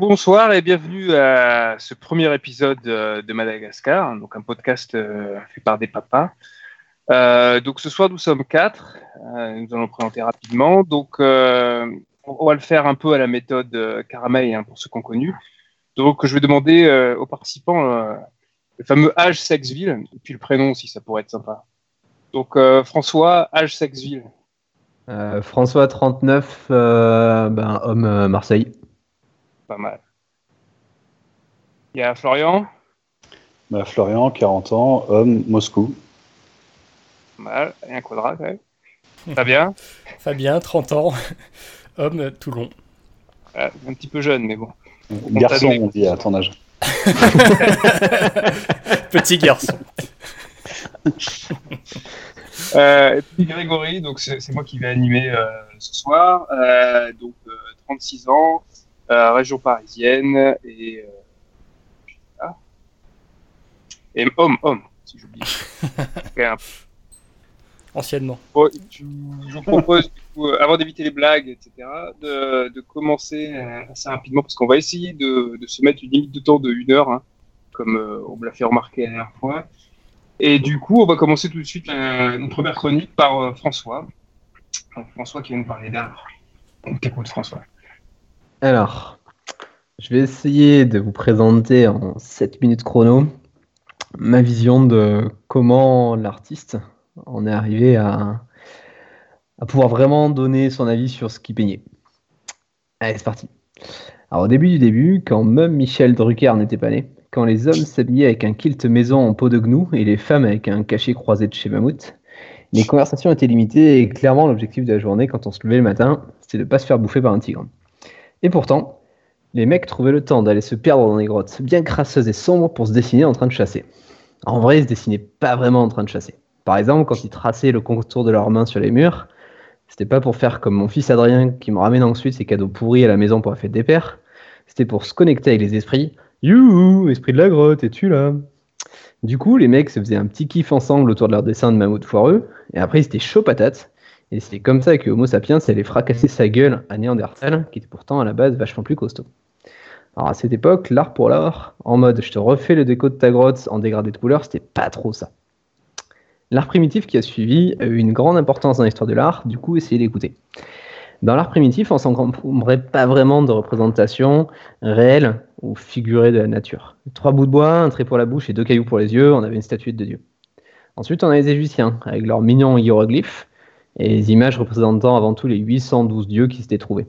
Bonsoir et bienvenue à ce premier épisode euh, de Madagascar, donc un podcast euh, fait par des papas. Euh, donc ce soir nous sommes quatre, nous allons présenter rapidement. Donc on va le faire un peu à la méthode Caramel hein, pour ceux qu'on connu. Donc je vais demander aux participants le fameux âge, sexe, ville, et puis le prénom si ça pourrait être sympa. Donc François, âge, sexe, ville. François 39, ben, homme Marseille pas mal. Il y a Florian? Bah, Florian, 40 ans, homme, Moscou. Pas mal, et un quadrat quand même. Fabien? Fabien, 30 ans, homme, Toulon. un petit peu jeune, mais bon. Garçon, on dit à ton âge. Petit garçon. Euh, et puis Grégory, donc c'est moi qui vais animer euh, ce soir. Euh, donc 36 ans, euh, région parisienne et euh, et homme homme si j'oublie. Anciennement. je vous propose, avant d'éviter les blagues, etc., de, de, commencer euh, assez rapidement, parce qu'on va essayer de, de, se mettre une limite de temps de une heure, hein, comme on me l'a fait remarquer la dernière fois. Et du coup, on va commencer tout de suite notre première chronique par François. François qui vient nous parler d'art. On t'écoute, François. Alors, je vais essayer de vous présenter en 7 minutes chrono ma vision de comment l'artiste en est arrivé à, pouvoir vraiment donner son avis sur ce qu'il peignait. Allez, c'est parti. Alors, au début du début, quand même Michel Drucker n'était pas né, quand les hommes s'habillaient avec un kilt maison en peau de gnou et les femmes avec un cachet croisé de chez Mammouth, les conversations étaient limitées et clairement l'objectif de la journée quand on se levait le matin, c'était de ne pas se faire bouffer par un tigre. Et pourtant, les mecs trouvaient le temps d'aller se perdre dans des grottes bien crasseuses et sombres pour se dessiner en train de chasser. En vrai, ils se dessinaient pas vraiment en train de chasser. Par exemple, quand ils traçaient le contour de leurs mains sur les murs, c'était pas pour faire comme mon fils Adrien qui me ramène ensuite ses cadeaux pourris à la maison pour la fête des pères. C'était pour se connecter avec les esprits. Youhou, esprit de la grotte, es-tu là? Du coup, les mecs se faisaient un petit kiff ensemble autour de leur dessin de mammouth foireux, et après ils étaient chaud patates, et c'est comme ça que Homo sapiens allait fracasser sa gueule à Néandertal, qui était pourtant à la base vachement plus costaud. Alors à cette époque, l'art pour l'art, en mode je te refais le déco de ta grotte en dégradé de couleur, c'était pas trop ça. L'art primitif qui a suivi a eu une grande importance dans l'histoire de l'art, du coup essayez d'écouter. Dans l'art primitif, on s'encombrait pas vraiment de représentation réelle ou figurée de la nature. Trois bouts de bois, un trait pour la bouche et deux cailloux pour les yeux, on avait une statuette de Dieu. Ensuite, on a les Égyptiens, avec leurs mignons hiéroglyphes, et les images représentant avant tout les 812 dieux qui s'étaient trouvés.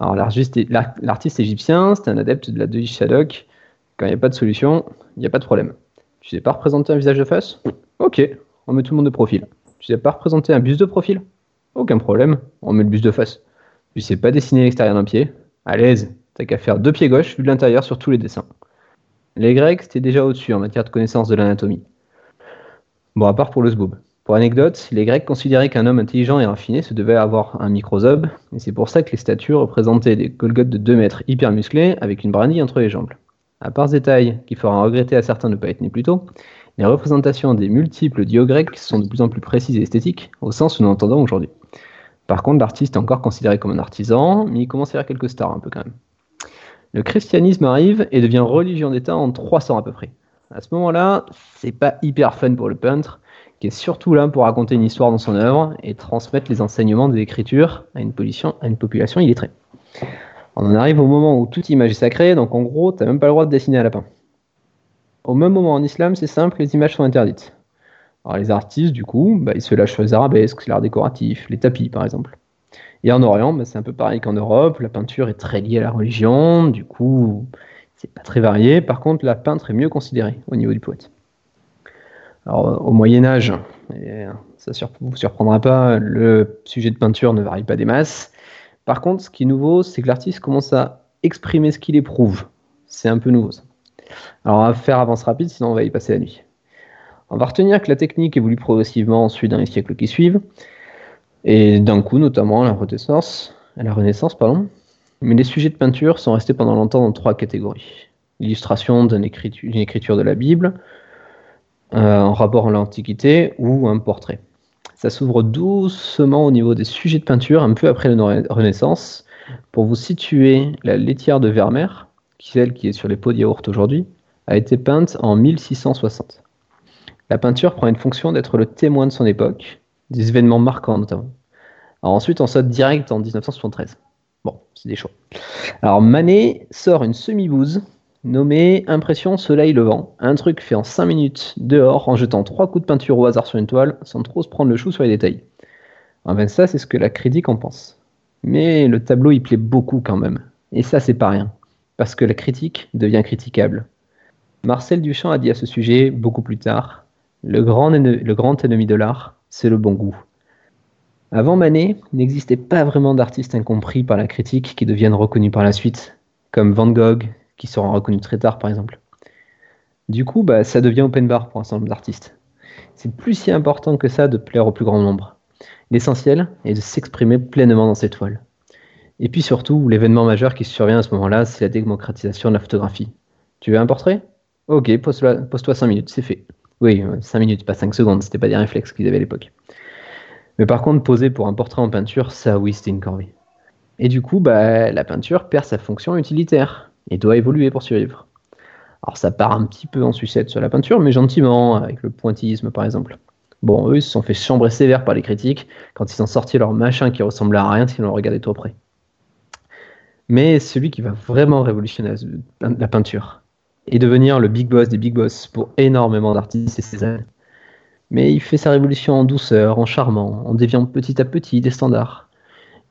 Alors l'artiste égyptien, c'est un adepte de la de Shadok. Quand il n'y a pas de solution, il n'y a pas de problème. Tu sais pas représenter un visage de face? Ok, on met tout le monde de profil. Tu sais pas représenter un buste de profil? Aucun problème, on met le buste de face. Tu sais pas dessiner l'extérieur d'un pied? À l'aise, t'as qu'à faire deux pieds gauches vu de l'intérieur sur tous les dessins. Les Grecs, c'était déjà au-dessus en matière de connaissance de l'anatomie. Bon, à part pour le sboob. Pour anecdote, les Grecs considéraient qu'un homme intelligent et raffiné se devait avoir un microzobe, et c'est pour ça que les statues représentaient des Golgotes de 2 mètres hyper musclés avec une brindille entre les jambes. À part ce détail qui fera regretter à certains de ne pas être nés plus tôt, les représentations des multiples dieux grecs sont de plus en plus précises et esthétiques, au sens où nous entendons aujourd'hui. Par contre, l'artiste est encore considéré comme un artisan, mais il commence à avoir quelques stars un peu quand même. Le christianisme arrive et devient religion d'État en 300 à peu près. À ce moment-là, c'est pas hyper fun pour le peintre, qui est surtout là pour raconter une histoire dans son œuvre et transmettre les enseignements des Écritures à une, population illettrée. On en arrive au moment où toute image est sacrée, donc en gros, tu n'as même pas le droit de dessiner à lapin. Au même moment en islam, c'est simple, les images sont interdites. Alors les artistes, du coup, bah, ils se lâchent les arabesques, l'art décoratif, les tapis par exemple. Et en Orient, bah, c'est un peu pareil qu'en Europe, la peinture est très liée à la religion, du coup, c'est pas très varié. Par contre, la peintre est mieux considérée au niveau du poète. Alors, au Moyen Âge, ça ne vous surprendra pas, le sujet de peinture ne varie pas des masses. Par contre, ce qui est nouveau, c'est que l'artiste commence à exprimer ce qu'il éprouve. C'est un peu nouveau ça. Alors on va faire avance rapide, sinon on va y passer la nuit. On va retenir que la technique évolue progressivement ensuite dans les siècles qui suivent, et d'un coup notamment la Renaissance, la Renaissance pardon. Mais les sujets de peinture sont restés pendant longtemps dans trois catégories. L'illustration d'une écriture de la Bible, euh, en rapport à l'Antiquité ou un portrait. Ça s'ouvre doucement au niveau des sujets de peinture un peu après la Renaissance, Pour vous situer, la laitière de Vermeer, celle qui est sur les pots de yaourt aujourd'hui, a été peinte en 1660. La peinture prend une fonction d'être le témoin de son époque, des événements marquants notamment. Ensuite, on saute direct en 1973. Bon, c'est des choix. Alors Manet sort une semi-bouse nommée Impression Soleil Levant, un truc fait en 5 minutes dehors en jetant trois coups de peinture au hasard sur une toile sans trop se prendre le chou sur les détails. Enfin, ça, c'est ce que la critique en pense. Mais le tableau, il plaît beaucoup quand même. Et ça, c'est pas rien. Parce que la critique devient critiquable. Marcel Duchamp a dit à ce sujet, beaucoup plus tard, le grand, le grand ennemi de l'art, c'est le bon goût. Avant Manet, n'existait pas vraiment d'artistes incompris par la critique qui deviennent reconnus par la suite, comme Van Gogh, qui sera reconnu très tard par exemple. Du coup, bah, ça devient open bar pour un certain nombre d'artistes. C'est plus si important que ça de plaire au plus grand nombre. L'essentiel est de s'exprimer pleinement dans cette toile. Et puis surtout, l'événement majeur qui survient à ce moment-là, c'est la démocratisation de la photographie. Tu veux un portrait? Ok, pose-toi 5 minutes, c'est fait. Oui, 5 minutes, pas 5 secondes, c'était pas des réflexes qu'ils avaient à l'époque. Mais par contre, poser pour un portrait en peinture, ça oui, c'était une corvée. Et du coup, bah, la peinture perd sa fonction utilitaire et doit évoluer pour survivre. Alors ça part un petit peu en sucette sur la peinture, mais gentiment, avec le pointillisme par exemple. Bon, eux, ils se sont fait chambrer sévère par les critiques quand ils ont sorti leur machin qui ressemblait à rien si on le regardait trop près. Mais celui qui va vraiment révolutionner la peinture et devenir le big boss des big boss pour énormément d'artistes, c'est Cézanne. Mais il fait sa révolution en douceur, en charmant, en déviant petit à petit des standards.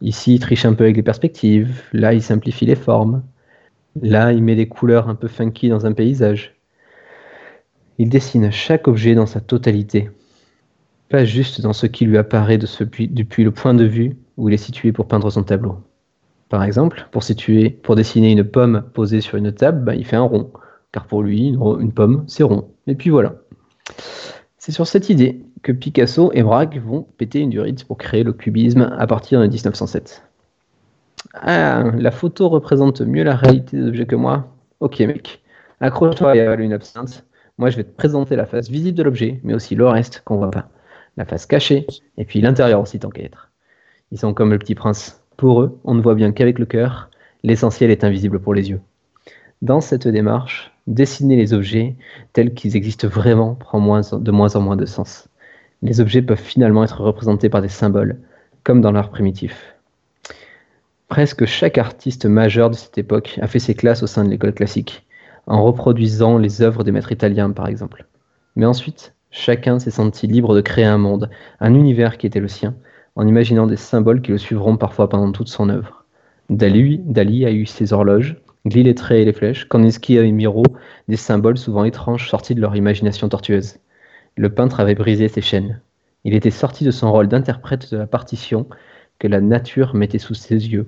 Ici, il triche un peu avec les perspectives, là, il simplifie les formes, là, il met des couleurs un peu funky dans un paysage. Il dessine chaque objet dans sa totalité, pas juste dans ce qui lui apparaît depuis le point de vue où il est situé pour peindre son tableau. Par exemple, pour, dessiner une pomme posée sur une table, ben, il fait un rond, car pour lui, une, pomme, c'est rond. Et puis voilà. C'est sur cette idée que Picasso et Braque vont péter une durite pour créer le cubisme à partir de 1907. Ah, la photo représente mieux la réalité des objets que moi Ok mec, accroche-toi et avale une absinthe. Moi je vais te présenter la face visible de l'objet, mais aussi le reste qu'on voit pas. La face cachée, et puis l'intérieur aussi tant qu'à être. Ils sont comme le petit prince. Pour eux, on ne voit bien qu'avec le cœur, l'essentiel est invisible pour les yeux. Dans cette démarche, dessiner les objets tels qu'ils existent vraiment prend de moins en moins de sens. Les objets peuvent finalement être représentés par des symboles, comme dans l'art primitif. Presque chaque artiste majeur de cette époque a fait ses classes au sein de l'école classique, en reproduisant les œuvres des maîtres italiens par exemple. Mais ensuite, chacun s'est senti libre de créer un monde, un univers qui était le sien, en imaginant des symboles qui le suivront parfois pendant toute son œuvre. Dali, Dali a eu ses horloges, Glis les traits et les flèches, Kandinsky et Miro, des symboles souvent étranges sortis de leur imagination tortueuse. Le peintre avait brisé ses chaînes. Il était sorti de son rôle d'interprète de la partition que la nature mettait sous ses yeux.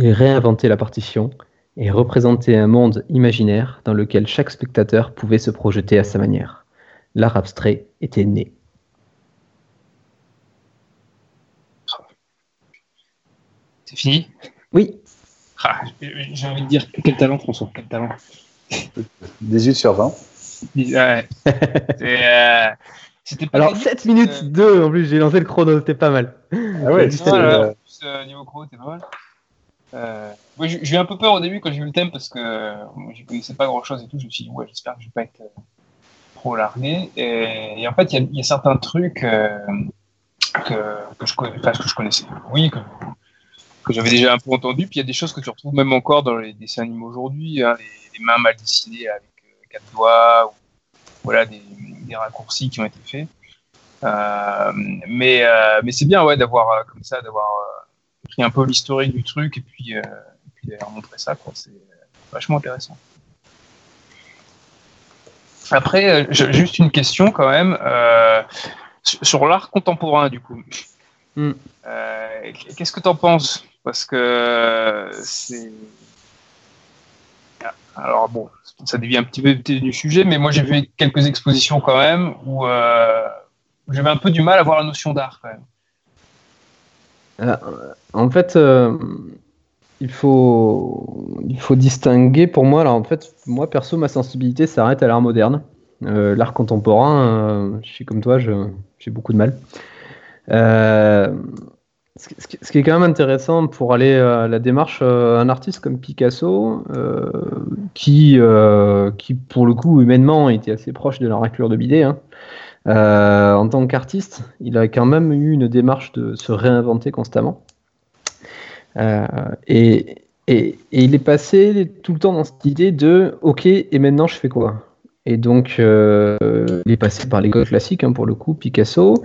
Il réinventait la partition et représentait un monde imaginaire dans lequel chaque spectateur pouvait se projeter à sa manière. L'art abstrait était né. C'est fini? Oui. Ah, J'ai envie de dire quel talent, François, quel talent. 18 sur 20. Ouais. euh, pas Alors, 7 minutes 2 euh, en plus, j'ai lancé le chrono, c'était pas mal. Ah ouais, c'était euh... euh, niveau chrono, c'était pas mal. Euh, moi, j'ai eu un peu peur au début quand j'ai vu le thème parce que moi, je connaissais pas grand chose et tout. Je me suis dit, ouais, j'espère que je vais pas être trop largué. Et, en fait, il y, y, a certains trucs que, que, je, enfin, que je connaissais. Oui, que, que j'avais déjà un peu entendu. Puis il y a des choses que tu retrouves même encore dans les dessins animés aujourd'hui, hein, les, mains mal dessinées avec euh, quatre doigts, ou voilà, des, des, raccourcis qui ont été faits. Euh, mais euh, mais c'est bien ouais, d'avoir euh, comme ça, d'avoir euh, pris un peu l'historique du truc et puis, et puis d'avoir montré ça. C'est vachement intéressant. Après, juste une question quand même sur l'art contemporain du coup. Mm. Qu'est-ce que tu en penses? Parce que c'est. Alors bon, ça dévie un petit peu du sujet, mais moi j'ai vu quelques expositions quand même où, euh, j'avais un peu du mal à voir la notion d'art quand même. Euh, en fait, euh, il, faut, il faut distinguer pour moi. Alors en fait, moi perso, ma sensibilité s'arrête à l'art moderne. l'art contemporain, je suis comme toi, j'ai beaucoup de mal ce, qui- est quand même intéressant pour aller à la démarche, euh, un artiste comme Picasso, euh, qui, euh, qui pour le coup humainement était assez proche de la raclure de bidet, hein, euh, en tant qu'artiste, il a quand même eu une démarche de se réinventer constamment. Euh, et, il est passé tout le temps dans cette idée de OK, et maintenant je fais quoi? Et donc, euh, il est passé par l'école classique, hein, pour le coup, Picasso.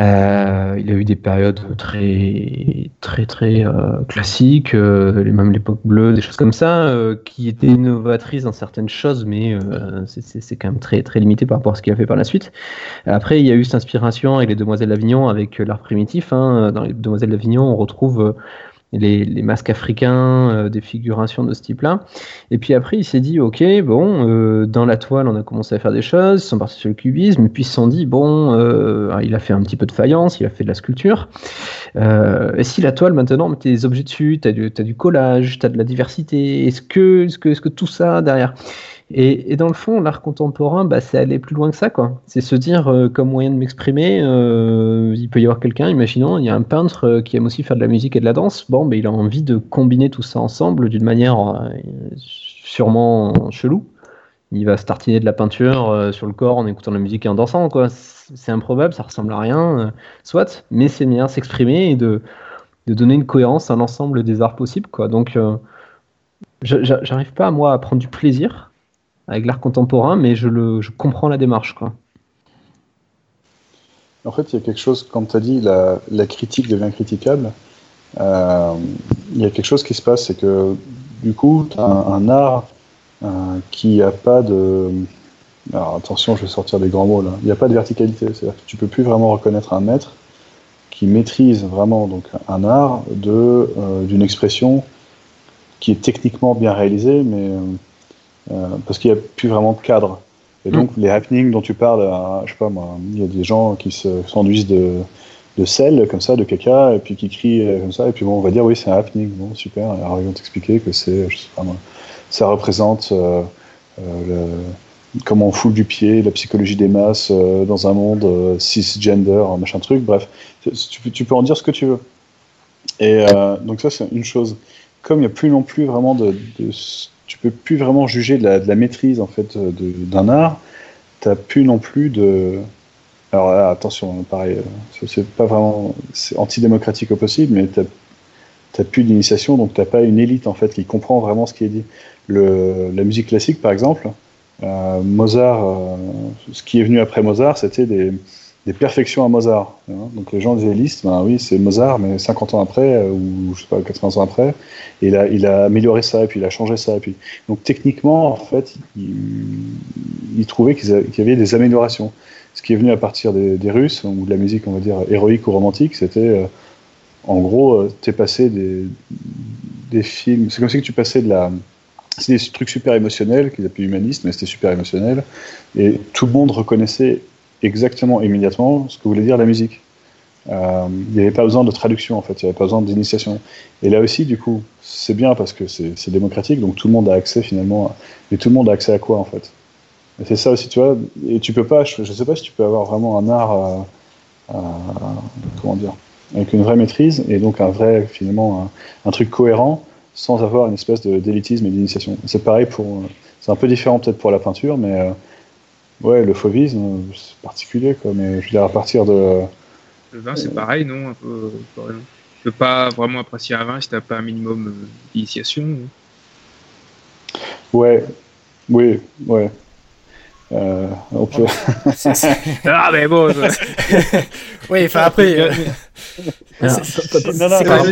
Euh, il a eu des périodes très, très, très euh, classiques, euh, même l'époque bleue, des choses comme ça, euh, qui étaient innovatrices dans certaines choses, mais euh, c'est- quand même très, très limité par rapport à ce qu'il a fait par la suite. Après, il y a eu cette inspiration avec les Demoiselles d'Avignon, avec l'art primitif. hein. Dans les Demoiselles d'Avignon, on retrouve les, masques africains, euh, des figurations de ce type-là. Et puis après, il s'est dit, ok, bon, euh, dans la toile, on a commencé à faire des choses, ils sont partis sur le cubisme, et puis ils se sont dit, bon, euh, il a fait un petit peu de faïence, il a fait de la sculpture. Et si la toile, maintenant, mettait des objets dessus, tu as, du collage, tu as de la diversité, est-ce que, est-ce que, est-ce que tout ça derrière? Et, dans le fond, l'art contemporain, bah, c'est aller plus loin que ça, quoi. C'est se dire, euh, comme moyen de m'exprimer, euh, il peut y avoir quelqu'un, imaginons, il y a un peintre euh, qui aime aussi faire de la musique et de la danse. Bon, ben il a envie de combiner tout ça ensemble d'une manière sûrement chelou. Il va se tartiner de la peinture sur le corps en écoutant la musique et en dansant, quoi. C'est improbable, ça ressemble à rien, soit, mais c'est bien s'exprimer et de, de donner une cohérence à l'ensemble des arts possibles, quoi. Donc, j'arrive pas, moi, à prendre du plaisir avec l'art contemporain, mais je, le, comprends la démarche. Quoi. En fait, il y a quelque chose, comme tu as dit, la, critique devient critiquable. Euh, il y a quelque chose qui se passe, c'est que du coup, tu as un, art euh, qui n'a pas de. Alors attention, je vais sortir des grands mots là. Il n'y a pas de verticalité, c'est-à-dire que tu peux plus vraiment reconnaître un maître qui maîtrise vraiment donc un art de euh, d'une expression qui est techniquement bien réalisée, mais parce qu'il n'y a plus vraiment de cadre. Et donc, les happenings dont tu parles, euh, je sais pas moi, il y a des gens qui se s'enduisent de, de sel, comme ça, de caca, et puis qui crient euh, comme ça, et puis bon, on va dire, oui, c'est un happening. Bon, super. Alors, ils vont t'expliquer que c'est, je sais pas moi, ça représente euh, euh, le- comment on foule du pied, la psychologie des masses euh, dans un monde euh, cisgender, machin truc, bref. Tu, peux- tu peux en dire ce que tu veux. Et euh, donc, ça, c'est une chose. Comme il n'y a plus non plus vraiment de, de tu peux plus vraiment juger de la, maîtrise en fait de- d'un art. T'as plus non plus de. Alors là, attention, pareil, euh, c'est- pas vraiment, c'est antidémocratique au possible, mais t'as plus d'initiation, donc t'as pas une élite en fait qui comprend vraiment ce qui est dit. Le, la musique classique, par exemple, euh, Mozart, euh, ce qui est venu après Mozart, c'était des, des perfections à Mozart. Donc les gens disaient listes, ben oui, c'est Mozart, mais 50 ans après, euh, ou je sais pas, 80 ans après, il a, il a amélioré ça, et puis il a changé ça, et puis donc techniquement, en fait, il, trouvait qu'il y avait des améliorations. Ce qui est venu à partir des, Russes, ou de la musique, on va dire, héroïque ou romantique, c'était, euh, en gros, euh, t'es passé des, des films, c'est comme si tu passais de la... C'est des trucs super émotionnels, qu'ils appelaient humanistes, mais c'était super émotionnel, et tout le monde reconnaissait exactement, immédiatement, ce que voulait dire la musique. Euh, il n'y avait pas besoin de traduction, en fait, il n'y avait pas besoin d'initiation. Et là aussi, du coup, c'est bien parce que c'est démocratique, donc tout le monde a accès finalement. Mais tout le monde a accès à quoi en fait? C'est ça aussi, tu vois. Et tu peux pas, je ne sais pas si tu peux avoir vraiment un art, euh, euh, comment dire, avec une vraie maîtrise et donc un vrai, finalement, un, un truc cohérent sans avoir une espèce d'élitisme et d'initiation. C'est pareil pour. C'est un peu différent peut-être pour la peinture, mais ouais, le fauvisme, euh, c'est particulier quoi. Mais je veux dire, à partir de. Le vin, c'est pareil, non un peu, Tu peux pas vraiment apprécier un vin si t'as pas un minimum euh, d'initiation. Ouais, oui, ouais. Euh, on peut. Ah, mais bon, euh, oui, enfin après. euh, il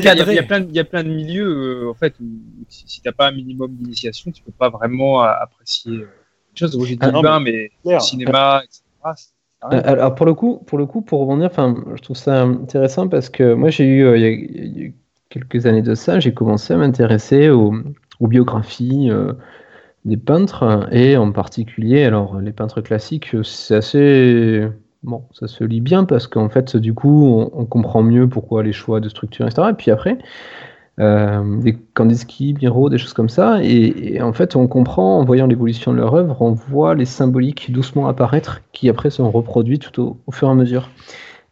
y, a- plein de- milieux, euh, en fait, où si, si t'as pas un minimum d'initiation, tu peux pas vraiment euh, apprécier euh, chose. Ah, non, vin, mais clair. cinéma, etc. Euh, Alors pour le coup, pour le coup, pour rebondir, enfin, je trouve ça intéressant parce que moi j'ai eu, euh, il y a- il y a quelques années de ça, j'ai commencé à m'intéresser aux, aux biographies euh, des peintres et en particulier, alors les peintres classiques, c'est assez bon, ça se lit bien parce qu'en fait, du coup, on, on comprend mieux pourquoi les choix de structure, etc. Et puis après, euh, des Kandinsky, Miro, des choses comme ça. Et, en fait, on comprend, en voyant l'évolution de leur œuvre, on voit les symboliques doucement apparaître qui après sont reproduits tout au, au fur et à mesure.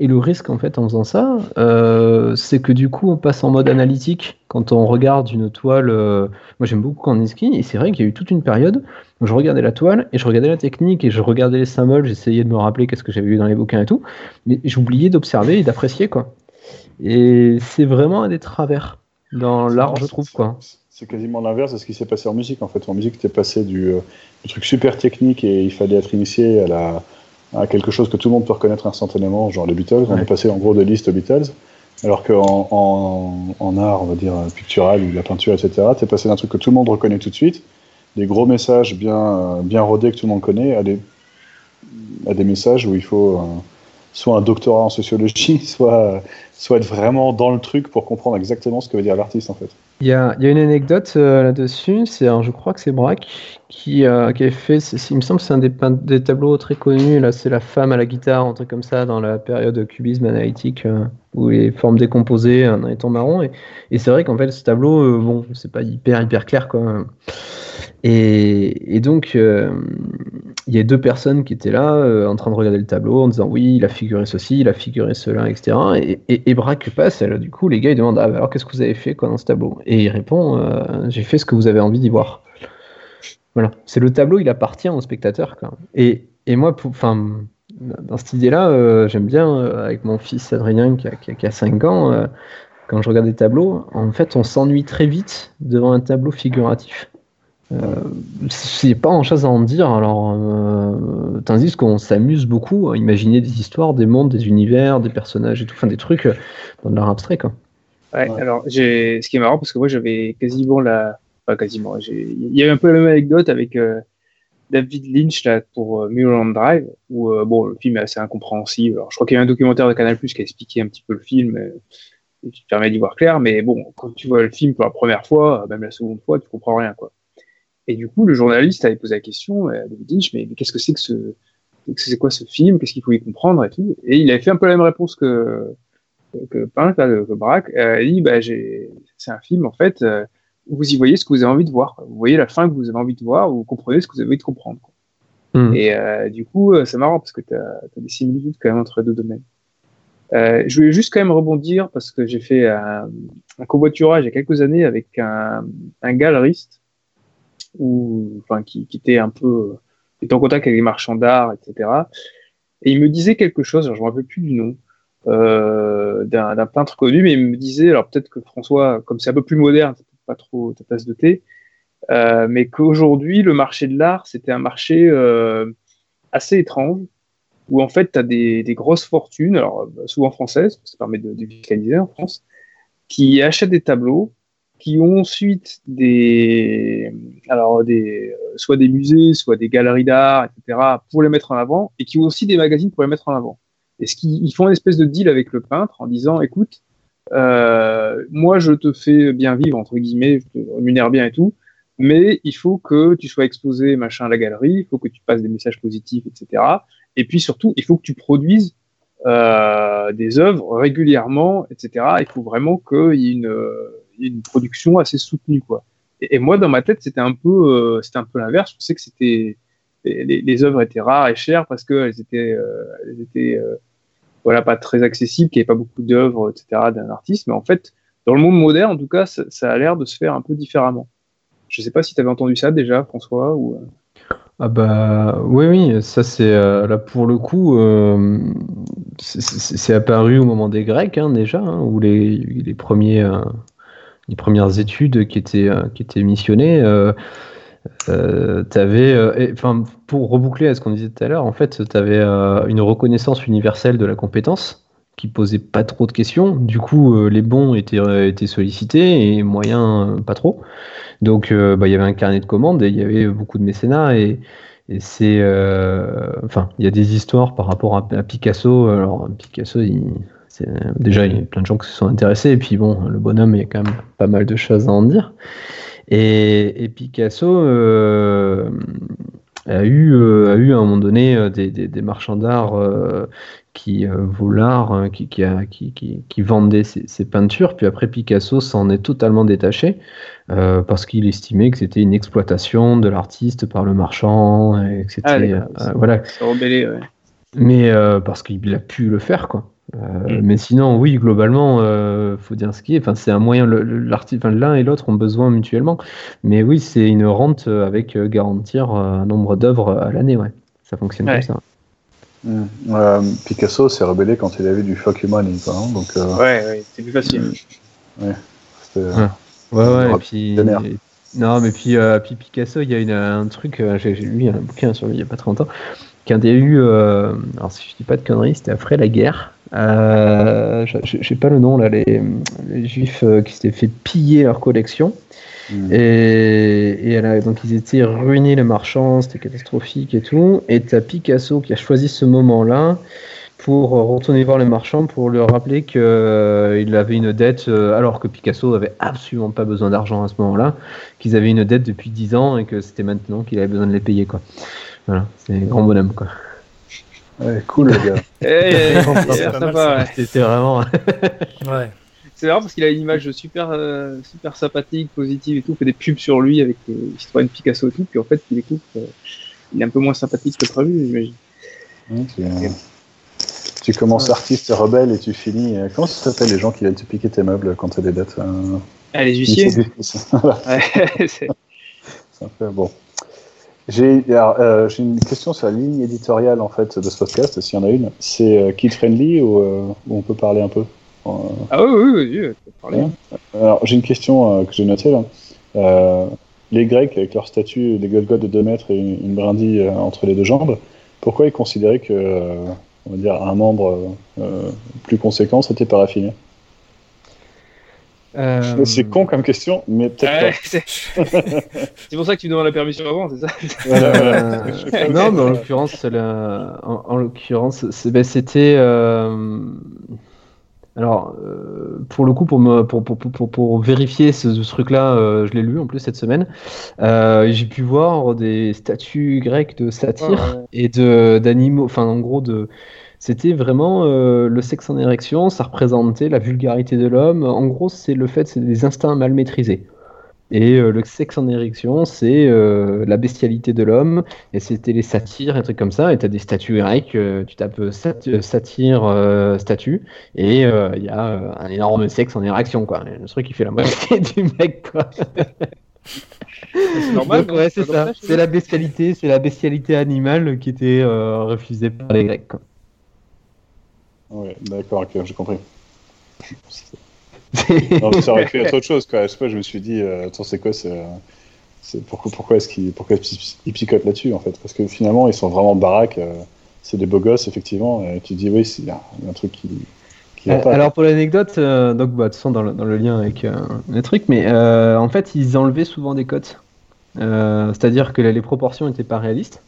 Et le risque, en fait, en faisant ça, euh, c'est que du coup, on passe en mode analytique quand on regarde une toile. euh, Moi, j'aime beaucoup Kandinsky, et c'est vrai qu'il y a eu toute une période où je regardais la toile, et je regardais la technique, et je regardais les symboles, j'essayais de me rappeler qu'est-ce que j'avais vu dans les bouquins et tout, mais j'oubliais d'observer et d'apprécier, quoi. Et c'est vraiment un des travers dans l'art, je trouve, quoi. C'est quasiment l'inverse de ce qui s'est passé en musique. En fait, en musique, t'es passé du, euh, du truc super technique et il fallait être initié à, la, à quelque chose que tout le monde peut reconnaître instantanément, genre les Beatles. On est passé en gros de liste aux Beatles. Alors qu'en en, en art, on va dire pictural ou la peinture, etc., t'es passé d'un truc que tout le monde reconnaît tout de suite, des gros messages bien, euh, bien rodés que tout le monde connaît, à des, à des messages où il faut euh, soit un doctorat en sociologie, soit, soit être vraiment dans le truc pour comprendre exactement ce que veut dire l'artiste en fait. Il y a, y a une anecdote euh, là-dessus, c'est je crois que c'est Braque qui, euh, qui avait fait, il me semble que c'est un des, des tableaux très connus, là c'est la femme à la guitare, un truc comme ça, dans la période cubisme analytique, euh, où les formes décomposées euh, dans les tons marrons, et, c'est vrai qu'en fait ce tableau, euh, bon, c'est pas hyper hyper clair quoi. Et, et donc, il y a deux personnes qui étaient là, en train de regarder le tableau, en disant oui, il a figuré ceci, il a figuré cela, etc. Et, et, Braque passe, là, du coup, les gars, ils demandent ah, bah, alors qu'est-ce que vous avez fait quoi, dans ce tableau? Et il répond j'ai fait ce que vous avez envie d'y voir. Voilà, c'est le tableau, il appartient au spectateur. Quoi. Et, et moi, pour- enfin, dans cette idée-là, euh, j'aime bien, euh, avec mon fils Adrien qui a, qui a, qui a 5 ans, euh, quand je regarde des tableaux, en fait, on s'ennuie très vite devant un tableau figuratif. Euh, c'est pas en chose à en dire, alors euh, tandis qu'on s'amuse beaucoup à imaginer des histoires, des mondes, des univers, des personnages et tout, enfin des trucs dans de l'art abstrait quoi. Ouais, Ouais. alors j'ai ce qui est marrant parce que moi j'avais quasiment la quasiment il y a un peu la même anecdote avec euh, David Lynch là pour euh, Mulholland Drive où euh, bon le film est assez incompréhensible. Alors je crois qu'il y a un documentaire de Canal+ qui a expliqué un petit peu le film euh, et qui te permet d'y voir clair mais bon quand tu vois le film pour la première fois, même la seconde fois, tu comprends rien quoi. Et du coup, le journaliste avait posé la question à David Lynch mais, qu'est-ce que c'est que ce c'est quoi ce film? Qu'est-ce qu'il faut y comprendre et tout? Et il avait fait un peu la même réponse que que Pink, là, que Braque, euh, il dit bah, c'est un film en fait, vous y voyez ce que vous avez envie de voir. quoi. Vous voyez la fin que vous avez envie de voir, vous comprenez ce que vous avez envie de comprendre. quoi. Mm. Et euh, du coup, euh, c'est marrant parce que tu as, des similitudes quand même entre les deux domaines. Euh, je voulais juste quand même rebondir parce que j'ai fait un, un covoiturage il y a quelques années avec un, un galeriste ou enfin qui, qui était un peu qui était en contact avec des marchands d'art, etc. Et il me disait quelque chose, alors je me rappelle plus du nom, euh, d'un peintre connu, mais il me disait, alors peut-être que François, comme c'est un peu plus moderne, pas trop ta tasse de thé, euh, mais qu'aujourd'hui, le marché de l'art, c'était un marché euh, assez étrange, où en fait, tu as des, grosses fortunes, alors bah, souvent françaises, ça permet de, de en France, qui achètent des tableaux, qui ont ensuite des, alors des, euh, soit des musées, soit des galeries d'art, etc., pour les mettre en avant, et qui ont aussi des magazines pour les mettre en avant. Et ce qu'ils ils font une espèce de deal avec le peintre en disant, écoute, euh, moi je te fais bien vivre entre guillemets, je te rémunère bien et tout, mais il faut que tu sois exposé machin à la galerie, il faut que tu passes des messages positifs, etc. Et puis surtout, il faut que tu produises euh, des œuvres régulièrement, etc. Il faut vraiment qu'il y ait une, production assez soutenue, quoi. Et, moi, dans ma tête, c'était un peu, euh, c'était un peu l'inverse. Je pensais que c'était les, œuvres étaient rares et chères parce qu'elles étaient, elles étaient, voilà, pas très accessibles, qu'il n'y avait pas beaucoup d'œuvres, etc. d'un artiste. Mais en fait, dans le monde moderne, en tout cas, ça, a l'air de se faire un peu différemment. Je sais pas si tu avais entendu ça déjà, François, euh, Ah bah oui oui ça c'est euh, là pour le coup euh, c'est- apparu au moment des Grecs hein, déjà hein, où les, les premiers les premières études qui étaient qui étaient missionnées euh, t'avais euh, pour reboucler à ce qu'on disait tout à l'heure en fait t'avais euh, une reconnaissance universelle de la compétence qui posait pas trop de questions du coup euh, les bons étaient sollicités et moyens pas trop donc bah, il y avait un carnet de commandes et il y avait beaucoup de mécénat et c'est, enfin, il y a des histoires par rapport à, Picasso. Alors Picasso, déjà il y a plein de gens qui se sont intéressés. Et puis bon, le bonhomme, il y a quand même pas mal de choses à en dire. Et, et Picasso euh, a eu, euh, a eu à un moment donné euh, des, des, des marchands d'art euh, qui euh, l'art, euh, qui, qui, a- qui, qui, vendaient ses, ses peintures. Puis après, Picasso s'en est totalement détaché parce qu'il estimait que c'était une exploitation de l'artiste par le marchand et que c'était Ah, voilà se rebeller, ouais. mais parce qu'il a pu le faire quoi Euh, Mais sinon, oui, globalement, euh, faut dire ce qui est. Enfin, c'est un moyen. L'un et l'autre ont besoin mutuellement. Mais oui, c'est une rente avec euh, garantir euh, un nombre d'œuvres à l'année. Ouais, ça fonctionne Ouais. comme ça. Mm. Euh, Picasso s'est rebellé quand il a vu du fuck money, quoi, hein, donc euh, Ouais, ouais, c'est plus facile. c'était- Ouais. Ouais, ouais. Europe Et puis, vénère. et- non, mais puis, euh, puis Picasso, il y a une, un truc. euh, J'ai j'ai lu un bouquin sur lui il n'y a pas très longtemps. Qu'un des eu. euh, alors, si je dis pas de conneries, c'était après la guerre. Euh, je j'ai pas le nom là. Les, les juifs euh, qui s'étaient fait piller leur collection. Mm. Et, et elle a- donc ils étaient ruinés les marchands, c'était catastrophique et tout. Et t'as Picasso qui a choisi ce moment-là pour retourner voir les marchands pour leur rappeler qu'il avait une dette, euh, alors que Picasso avait absolument pas besoin d'argent à ce moment-là, qu'ils avaient une dette depuis 10 ans et que c'était maintenant qu'il avait besoin de les payer. Quoi. Voilà, c'est un grand bonhomme. Quoi. Ouais, cool, le gars. C'est ouais. C'était vraiment. Ouais. C'est marrant parce qu'il a une image super, euh, super sympathique, positive et tout. On fait des pubs sur lui avec euh, Citroën Picasso et tout. Puis en fait, il euh, il est un peu moins sympathique que prévu, j'imagine. Mm, tu, tu commences artiste rebelle et tu finis. euh, comment ça s'appelle les gens qui viennent te piquer tes meubles quand t'as des dettes euh, Ah, les huissiers c'est un peu bon. J'ai euh, j'ai une question sur la ligne éditoriale en fait de ce podcast, s'il y en a une. C'est euh, kid friendly ou, euh, ou on peut parler un peu? Euh, Ah oui, oui, oui, oui, tu peux parler. Alors, j'ai une question que j'ai notée là. Les Grecs, avec leur statue des Golgoths de 2 mètres et une, une brindille entre les deux jambes, pourquoi ils considéraient que, on va dire, un membre plus conséquent, c'était paraffiné Euh, C'est con comme question, mais peut-être Ouais, c'est c'est pour ça que tu me demandes la permission avant, c'est ça? Euh, non, mais en l'occurrence, c'est la- en, en l'occurrence, c'est- ben, c'était. euh, Alors, euh, pour le coup, pour, me, pour, pour, pour, pour- pour vérifier ce, ce truc-là, euh, je l'ai lu en plus cette semaine. Euh, J'ai pu voir des statues grecques de satyres Ouais, ouais. et de d'animaux. Enfin, en gros, de. C'était vraiment euh, le sexe en érection, ça représentait la vulgarité de l'homme. En gros, c'est le fait, c'est des instincts mal maîtrisés. Et euh, le sexe en érection, c'est euh, la bestialité de l'homme. Et c'était les satyres, et trucs comme ça. Et tu as des statues grecques, euh, tu tapes sat- euh, statue, et il y a un énorme sexe en érection, quoi. Le truc qui fait la moitié du mec, quoi. C'est normal. Ouais, c'est comme ça. C'est la bestialité, c'est la bestialité animale qui était refusée par les Grecs, quoi. Ouais, d'accord, j'ai compris. Non, mais ça aurait pu être autre chose, quoi. Je sais pas, je me suis dit, euh, attends, c'est quoi c'est, euh, c'est- Pourquoi, pourquoi est-ce qu'ils pourquoi ils picotent là-dessus, en fait? Parce que finalement, ils sont vraiment baraques. euh, c'est des beaux gosses, effectivement. Et tu te dis, oui, il y, a il y a un truc qui. Euh, pas, Alors pour l'anecdote, euh, donc bah, de toute façon dans le, dans le lien avec le truc, mais en fait ils enlevaient souvent des cotes. C'est-à-dire que les proportions n'étaient pas réalistes,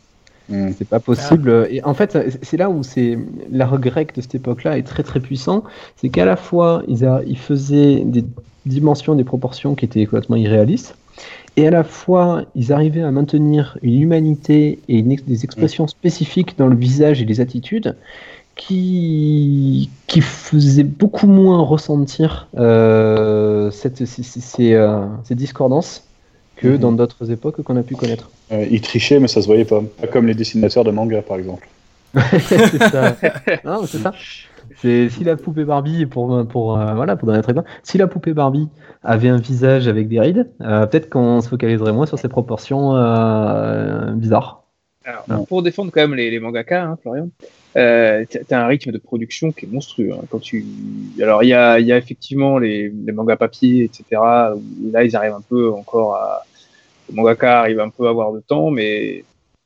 Hmm. c'est pas possible. Et en fait c'est là où c'est l'art grec de cette époque-là est très très puissant, c'est qu'à la fois ils, a- ils faisaient des dimensions, des proportions qui étaient complètement irréalistes, et à la fois ils arrivaient à maintenir une humanité et une ex- des expressions spécifiques dans le visage et les attitudes qui, qui faisait beaucoup moins ressentir euh, cette, ces, ces- ces, euh, ces discordances que Mhm. dans d'autres époques qu'on a pu connaître. Euh, ils trichaient, mais ça se voyait pas. Pas comme les dessinateurs de manga, par exemple. c'est ça. Non, mais c'est ça. C'est si la poupée Barbie pour pour euh, voilà pour donner un bien. Si la poupée Barbie avait un visage avec des rides, euh, peut-être qu'on se focaliserait moins sur ses proportions euh, bizarres. Alors, Non. pour défendre quand même les, les mangaka, hein, Florian, euh, t'as un rythme de production qui est monstrueux. hein, quand tu... Alors, il y a, il y a effectivement les, les mangas papier, etc. où là, ils arrivent un peu encore à. Mangaka arrivent un peu à avoir de temps, mais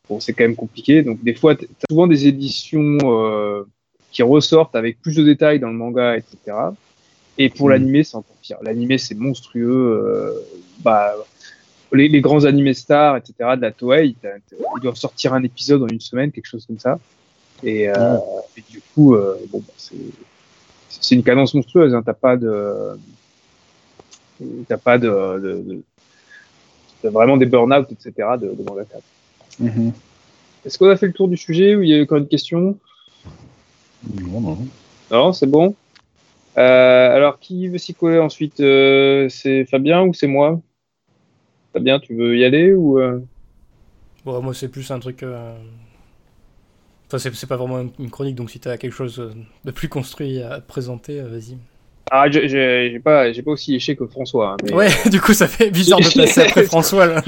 bon, c'est quand même compliqué. Donc, des fois, t'as souvent des éditions euh, qui ressortent avec plus de détails dans le manga, etc. Et pour Mhm. l'animé, c'est encore pire. L'animé, c'est monstrueux. euh, bah, les, les grands animés stars, etc., de la Toei, ils doivent sortir un épisode en une semaine, quelque chose comme ça. Et, euh, et du coup, euh, bon, bah, c'est c'est une cadence monstrueuse. Hein, t'as pas de, t'as pas de, de, vraiment des burn-out, etc. de, de mangaka. Mhm. Est-ce qu'on a fait le tour du sujet ou il y a encore une question? Non, non. Non, c'est bon. Euh, alors, qui veut s'y coller ensuite? Euh, C'est Fabien ou c'est moi? Fabien, tu veux y aller ou euh? Bon, moi, c'est plus un truc. euh, Enfin, c'est pas vraiment une chronique, donc si tu as quelque chose de plus construit à présenter, vas-y. Ah, j'ai pas, pas aussi léché que François. Hein, mais... Ouais, du coup, ça fait bizarre de passer après François. Là.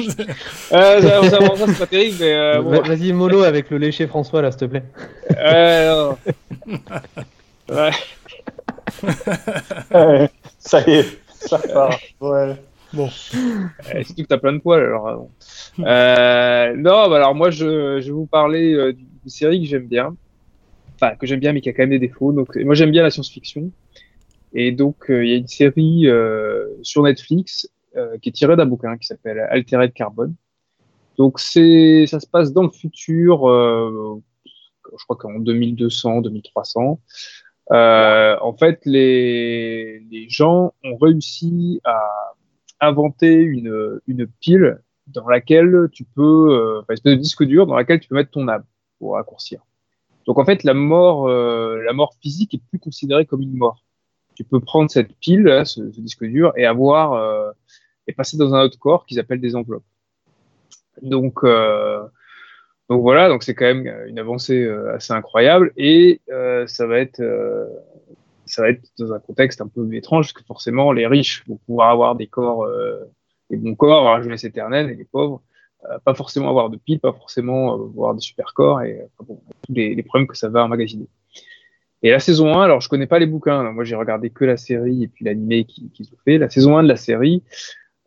euh, ça, ça, ça c'est pas terrible, mais. Euh, bon. Vas-y, mollo avec le léché François, là, s'il te plaît. Euh, ouais. ouais. ça y est, ça part. Ouais. Bon. Euh, surtout que t'as plein de poils, alors. Euh, non, bah, alors moi, je, je vais vous parler euh, d'une série que j'aime bien. Enfin, que j'aime bien, mais qui a quand même des défauts. Donc, moi, j'aime bien la science-fiction. Et donc, euh, il y a une série euh, sur Netflix euh, qui est tirée d'un bouquin qui s'appelle Altered Carbone. Donc, c'est, ça se passe dans le futur, je crois qu'en 2200, 2300. en fait, les, les gens ont réussi à inventer une, une pile dans laquelle tu peux, enfin, espèce de disque dur dans laquelle tu peux mettre ton âme pour raccourcir. Donc en fait, la mort, euh, la mort physique est plus considérée comme une mort tu peux prendre cette pile, ce, disque dur, et avoir euh, et passer dans un autre corps qu'ils appellent des enveloppes. Donc, euh, donc voilà, donc c'est quand même une avancée euh, assez incroyable et ça va être ça va être dans un contexte un peu étrange parce que forcément les riches vont pouvoir avoir des corps, des bons corps, avoir la jeunesse éternelle et les pauvres pas forcément avoir de piles, pas forcément avoir des super corps et tous les, problèmes que ça va emmagasiner. Et la saison 1, alors je connais pas les bouquins, moi j'ai regardé que la série et puis l'animé qu'ils qui ont fait. La saison 1 de la série,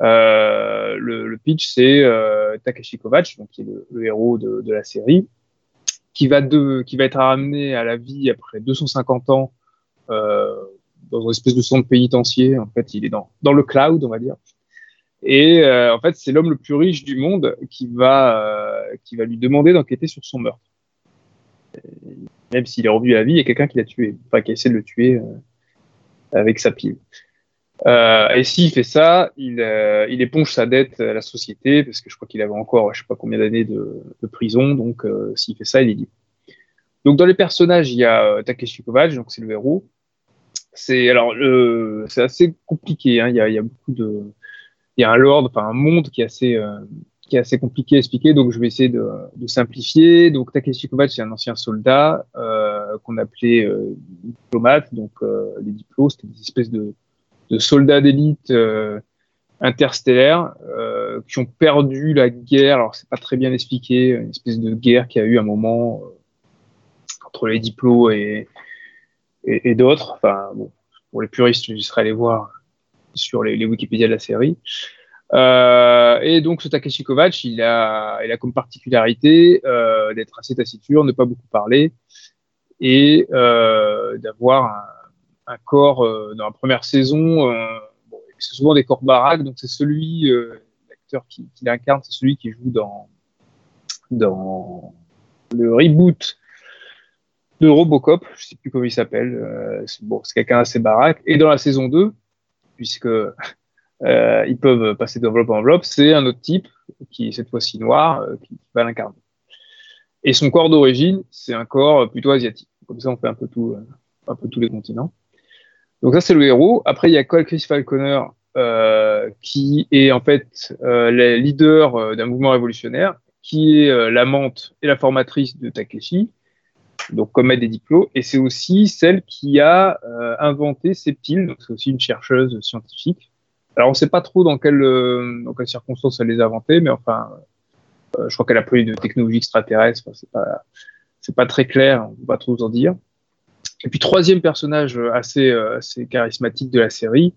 euh, le, le, pitch c'est euh, Takeshi Kovacs, donc qui est le, le héros de, de, la série, qui va, de, qui va être ramené à la vie après 250 ans euh, dans une espèce de centre pénitentiaire. En fait, il est dans, dans le cloud, on va dire. Et euh, en fait, c'est l'homme le plus riche du monde qui va, euh, qui va lui demander d'enquêter sur son meurtre même s'il est revenu à la vie, il y a quelqu'un qui l'a tué, enfin qui a essayé de le tuer euh, avec sa pile. Euh, et s'il fait ça, il, euh, il, éponge sa dette à la société, parce que je crois qu'il avait encore, je sais pas combien d'années de, prison, donc s'il fait ça, il est libre. Donc dans les personnages, il y a Takeshi Kovacs, donc c'est le héros. C'est alors c'est assez compliqué. Hein, il y a beaucoup de, il y a un lord, enfin un monde qui est assez qui est assez compliqué à expliquer, donc je vais essayer de, simplifier. Donc Takeshi Kovacs, c'est un ancien soldat euh, qu'on appelait euh, diplomate, donc euh, les diplos, c'était des espèces de, soldats d'élite interstellaires qui ont perdu la guerre. Alors c'est pas très bien expliqué, une espèce de guerre qui a eu un moment entre les diplos et, et, et d'autres. Enfin bon, pour les puristes, je serais allé voir sur les, les Wikipédia de la série. Euh, et donc ce Takeshi Kovacs, il a, il a comme particularité euh, d'être assez taciturne, ne pas beaucoup parler et euh, d'avoir un, un, corps euh, dans la première saison. Euh, bon, c'est souvent des corps baraques, donc c'est celui, euh, l'acteur qui, qui l'incarne, c'est celui qui joue dans dans le reboot de Robocop, je sais plus comment il s'appelle. bon, c'est quelqu'un assez baraque. Et dans la saison 2, puisque euh, ils peuvent passer d'enveloppe en enveloppe. C'est un autre type qui est cette fois-ci noir euh, qui, va l'incarner. Et son corps d'origine, c'est un corps plutôt asiatique. Comme ça, on fait un peu tout, euh, un peu tous les continents. Donc ça, c'est le héros. Après, il y a Cole Chris Falconer euh, qui est en fait le leader d'un mouvement révolutionnaire, qui est l'amante et la formatrice de Takeshi, donc aide des diplômes, et c'est aussi celle qui a inventé ces. Donc c'est aussi une chercheuse scientifique alors, on ne sait pas trop dans quelles euh, dans quelles circonstances elle les a inventées, mais enfin, euh, je crois qu'elle a pris de technologie extraterrestre. Enfin, c'est pas très clair, on peut pas trop en dire. Et puis troisième personnage assez euh, assez charismatique de la série,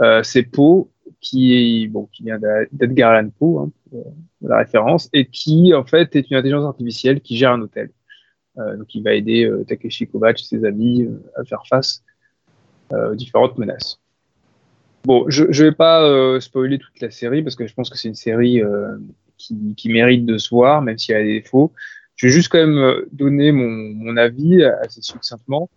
euh, c'est Poe, qui est bon, qui vient d'Edgar Allan Poe, hein, la référence, et qui en fait est une intelligence artificielle qui gère un hôtel. Euh, donc, il va aider Takeshi Kovacs et ses amis à faire face aux différentes menaces. Bon, je ne vais pas euh, spoiler toute la série parce que je pense que c'est une série euh, qui, qui, mérite de se voir, même s'il y a des défauts. Je vais juste quand même euh, donner mon, mon avis assez succinctement.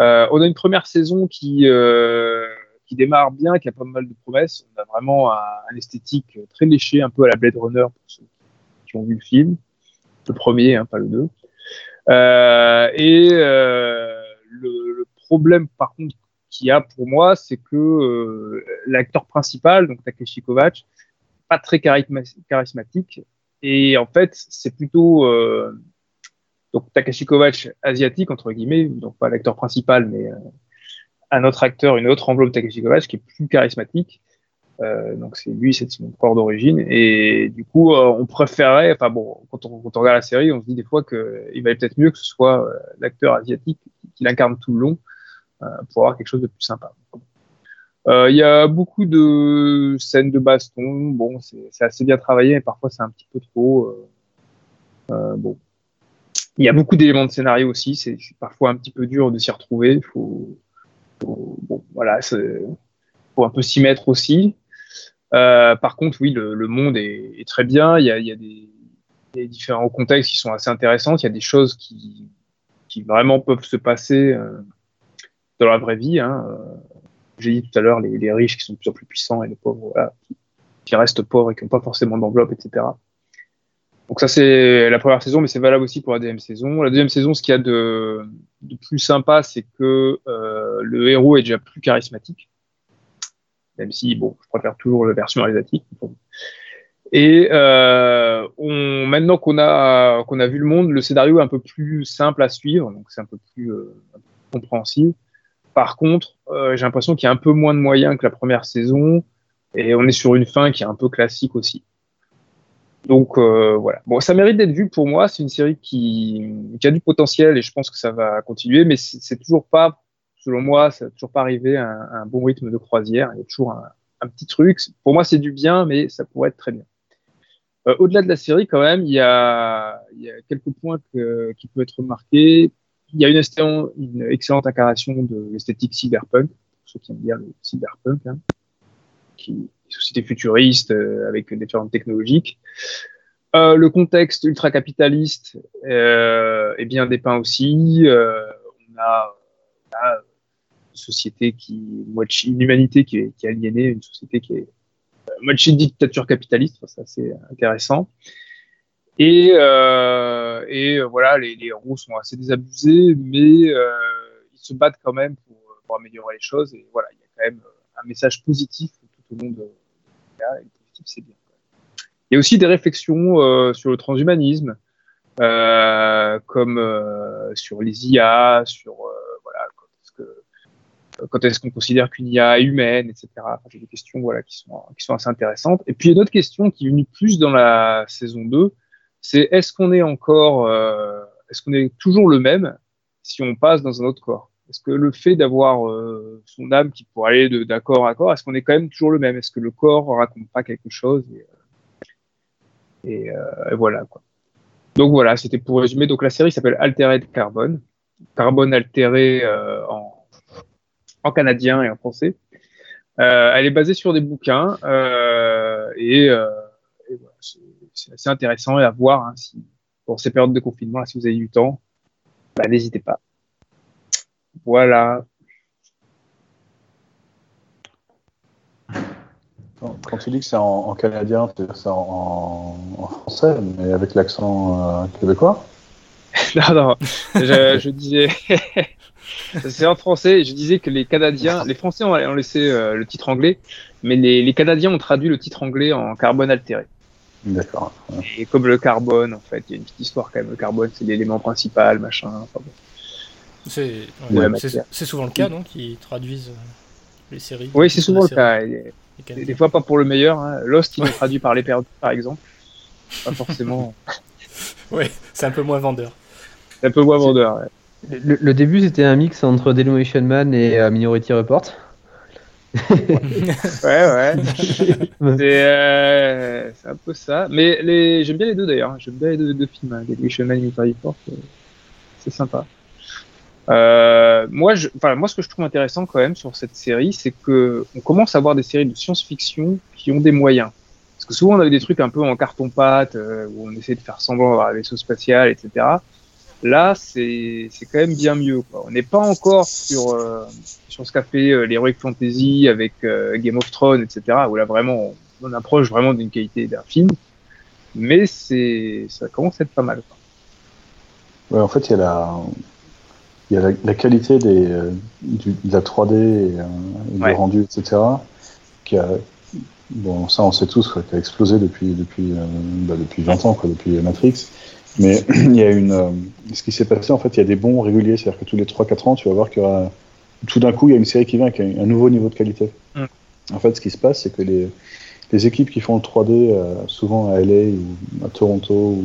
Euh, on a une première saison qui, euh, qui démarre bien, qui a pas mal de promesses. On a vraiment un, un, esthétique très léché, un peu à la Blade Runner pour ceux qui ont vu le film. Le premier, hein, pas le deux. Euh, et le, le problème, par contre, qu'il y a pour moi, c'est que euh, l'acteur principal, donc Takeshi Kovacs, pas très charismatique. Et en fait, c'est plutôt, euh, Donc Takashi Kovacs asiatique entre guillemets, donc pas l'acteur principal, mais un autre acteur, une autre enveloppe Takashi Kovacs qui est plus charismatique. Euh, donc c'est lui, c'est son corps d'origine. Et du coup, euh, on préférait, enfin bon, quand on, regarde la série, on se dit des fois qu'il valait peut-être mieux que ce soit euh, l'acteur asiatique qui l'incarne tout le long pour avoir quelque chose de plus sympa. Il y a beaucoup de scènes de baston. Bon, c'est assez bien travaillé, mais parfois c'est un petit peu trop. bon, il y a beaucoup d'éléments de scénario aussi. C'est parfois un petit peu dur de s'y retrouver. Il faut, faut, bon, voilà, faut un peu s'y mettre aussi. Euh, par contre, oui, le, monde est, très bien. Il y a, il y a des, différents contextes qui sont assez intéressants. Il y a des choses qui, qui vraiment peuvent se passer euh, dans la vraie vie. Hein. Euh, j'ai dit tout à l'heure, les, les, riches qui sont de plus en plus puissants et les pauvres voilà, qui, qui, restent pauvres et qui n'ont pas forcément d'enveloppe, etc. Donc ça, c'est la première saison, mais c'est valable aussi pour la deuxième saison. La deuxième saison, ce qu'il y a de, de plus sympa, c'est que euh, le héros est déjà plus charismatique même si bon, je préfère toujours la version asiatique. Et euh, on, maintenant qu'on a qu'on a vu le monde, le scénario est un peu plus simple à suivre, donc c'est un peu plus euh, compréhensible. Par contre, euh, j'ai l'impression qu'il y a un peu moins de moyens que la première saison, et on est sur une fin qui est un peu classique aussi. Donc euh, voilà. Bon, ça mérite d'être vu pour moi. C'est une série qui, a du potentiel et je pense que ça va continuer, mais c'est toujours pas selon moi, ça n'a toujours pas arrivé à un, bon rythme de croisière. Il y a toujours un, petit truc. Pour moi, c'est du bien, mais ça pourrait être très bien. Euh, au-delà de la série, quand même, il y a, quelques points qui peuvent être remarqués. Il y a une, une excellente incarnation de l'esthétique cyberpunk, pour ceux qui aiment bien le cyberpunk, hein, qui est une société futuriste euh, avec différentes technologies. Euh, le contexte ultra-capitaliste est bien dépeint aussi. on a société qui, une humanité qui est, qui est aliénée, une société qui est euh, moitié dictature capitaliste, ça c'est intéressant. Et, euh, et euh, voilà, les, les, héros sont assez désabusés, mais euh, ils se battent quand même pour, pour, améliorer les choses. Et voilà, il y a quand même un message positif tout au long de, et positif, c'est bien. Il y a aussi des réflexions euh, sur le transhumanisme, euh, comme sur les IA, sur quand est-ce qu'on considère qu'une IA est humaine, etc. Enfin, J'ai des questions voilà, qui, sont, qui sont assez intéressantes. Et puis, une autre question qui est venue plus dans la saison 2, c'est est-ce qu'on est encore, euh, est-ce qu'on est toujours le même si on passe dans un autre corps? Est-ce que le fait d'avoir euh, son âme qui pourrait aller d'un corps à corps, est-ce qu'on est quand même toujours le même? Est-ce que le corps raconte pas quelque chose? Et, euh, et, voilà quoi. Donc voilà, c'était pour résumer. Donc la série s'appelle Altered Carbone, carbone altéré en en canadien et en français. Euh, elle est basée sur des bouquins euh, et, euh, et c'est assez intéressant à voir hein, si, pour ces périodes de confinement, là, si vous avez du temps, bah, n'hésitez pas. Voilà. Quand tu dis que c'est en, en, canadien, c'est en, en, français, mais avec l'accent euh, québécois? Non, non, je, je disais, C'est en français. Je disais que les Canadiens, les Français ont, laissé euh, le titre anglais, mais les, les, Canadiens ont traduit le titre anglais en carbone altéré. D'accord. Et comme le carbone, en fait, il y a une petite histoire quand même. Le carbone, c'est l'élément principal, machin. Enfin, bon. C'est ouais, souvent le cas, non Qui traduisent euh, les séries. Oui, c'est souvent le cas. des fois, pas pour le meilleur. Hein. Lost, il est traduit par les perdus, par exemple. Pas forcément. oui, c'est un peu moins vendeur. C'est un peu moins vendeur. Ouais. Le, le, début, c'était un mix entre Demolition Man et uh, Minority Report. ouais, ouais. Euh, c'est un peu ça. Mais les... j'aime bien les deux d'ailleurs. J'aime bien les deux, films, hein. Man et. Euh, c'est sympa. Euh, moi, je... enfin, moi, ce que je trouve intéressant quand même sur cette série, c'est que on commence à avoir des séries de science-fiction qui ont des moyens. Parce que souvent, on avait des trucs un peu en carton-pâte, euh, où on essaie de faire semblant d'avoir un vaisseau spatial, etc. Là, c'est quand même bien mieux. Quoi. On n'est pas encore sur, euh, sur ce qu'a fait euh, l'Heroic Fantasy avec euh, Game of Thrones, etc., où là, vraiment, on, approche vraiment d'une qualité d'un film. Mais c'est ça commence à être pas mal. Quoi. Ouais, en fait, il y a la, il y a la, la qualité des, euh, du, de la 3D et, euh, du ouais. rendu, etc., qui a, bon, ça on sait tous, quoi, qui a explosé depuis, depuis, bah, depuis 20 ans, quoi, depuis Matrix. Mais il y a une. euh, ce qui s'est passé, en fait, il y a des bons réguliers. C'est-à-dire que tous les 3-4 ans, tu vas voir aura. Tout d'un coup, il y a une série qui vient avec un, un nouveau niveau de qualité. Mm. En fait, ce qui se passe, c'est que les, les équipes qui font le 3D, euh, souvent à LA ou à Toronto, ou,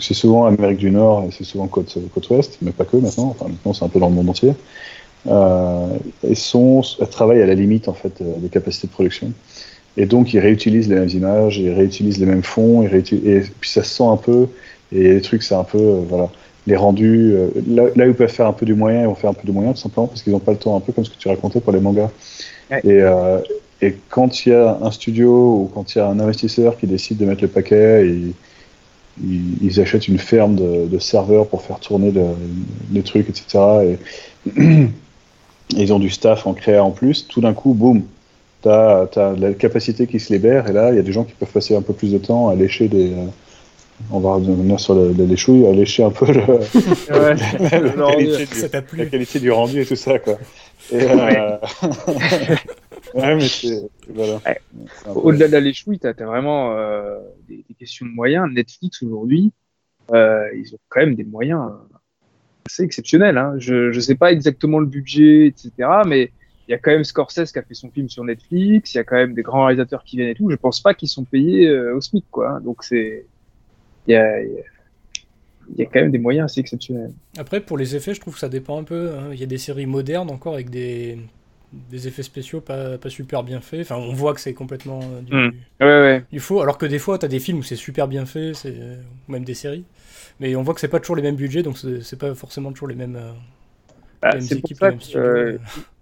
c'est souvent Amérique du Nord et c'est souvent côte, côte ouest, mais pas que maintenant. Enfin, maintenant, c'est un peu dans le monde entier. Euh, elles, sont, elles travaillent à la limite en fait des capacités de production. Et donc, ils réutilisent les mêmes images, ils réutilisent les mêmes fonds, ils réutilisent- et puis ça se sent un peu. Et les trucs, c'est un peu, euh, voilà, les rendus. euh, là, là où ils peuvent faire un peu du moyen, ils vont faire un peu du moyen, tout simplement, parce qu'ils n'ont pas le temps, un peu comme ce que tu racontais pour les mangas. Ouais. Et, euh, et quand il y a un studio ou quand il y a un investisseur qui décide de mettre le paquet, et, ils, ils achètent une ferme de, de serveurs pour faire tourner le- les trucs, etc. Et, et ils ont du staff en créa en plus. Tout d'un coup, boum, tu as, la capacité qui se libère, et là, il y a des gens qui peuvent passer un peu plus de temps à lécher des. euh, on va revenir sur le- le- les chouilles, à lécher un peu le- Ouais. la, qualité du, t'a la plu qualité du rendu et tout ça, quoi. Et, euh, ouais, mais c'est. Voilà. Au-delà de la léchouille, tu as, vraiment euh, des, des questions de moyens. Netflix aujourd'hui, euh, ils ont quand même des moyens assez exceptionnels. Hein. Je ne sais pas exactement le budget, etc. Mais il y a quand même Scorsese qui a fait son film sur Netflix. Il y a quand même des grands réalisateurs qui viennent et tout. Je pense pas qu'ils sont payés euh, au SMIC, quoi. hein. Donc c'est, il y a, il y a- il y a quand même des moyens assez exceptionnels. Après, pour les effets, je trouve que ça dépend un peu. hein. Il y a des séries modernes encore avec des, des effets spéciaux pas, pas super bien faits. Enfin, on voit que c'est complètement euh, du, Mm. Ouais, ouais. du faux. Alors que des fois, tu as des films où c'est super bien fait, c'est ou même des séries. Mais on voit que c'est pas toujours les mêmes budgets, donc c'est pas forcément toujours les mêmes, euh, Bah, les mêmes c'est pour équipes, ça les mêmes que studios. euh,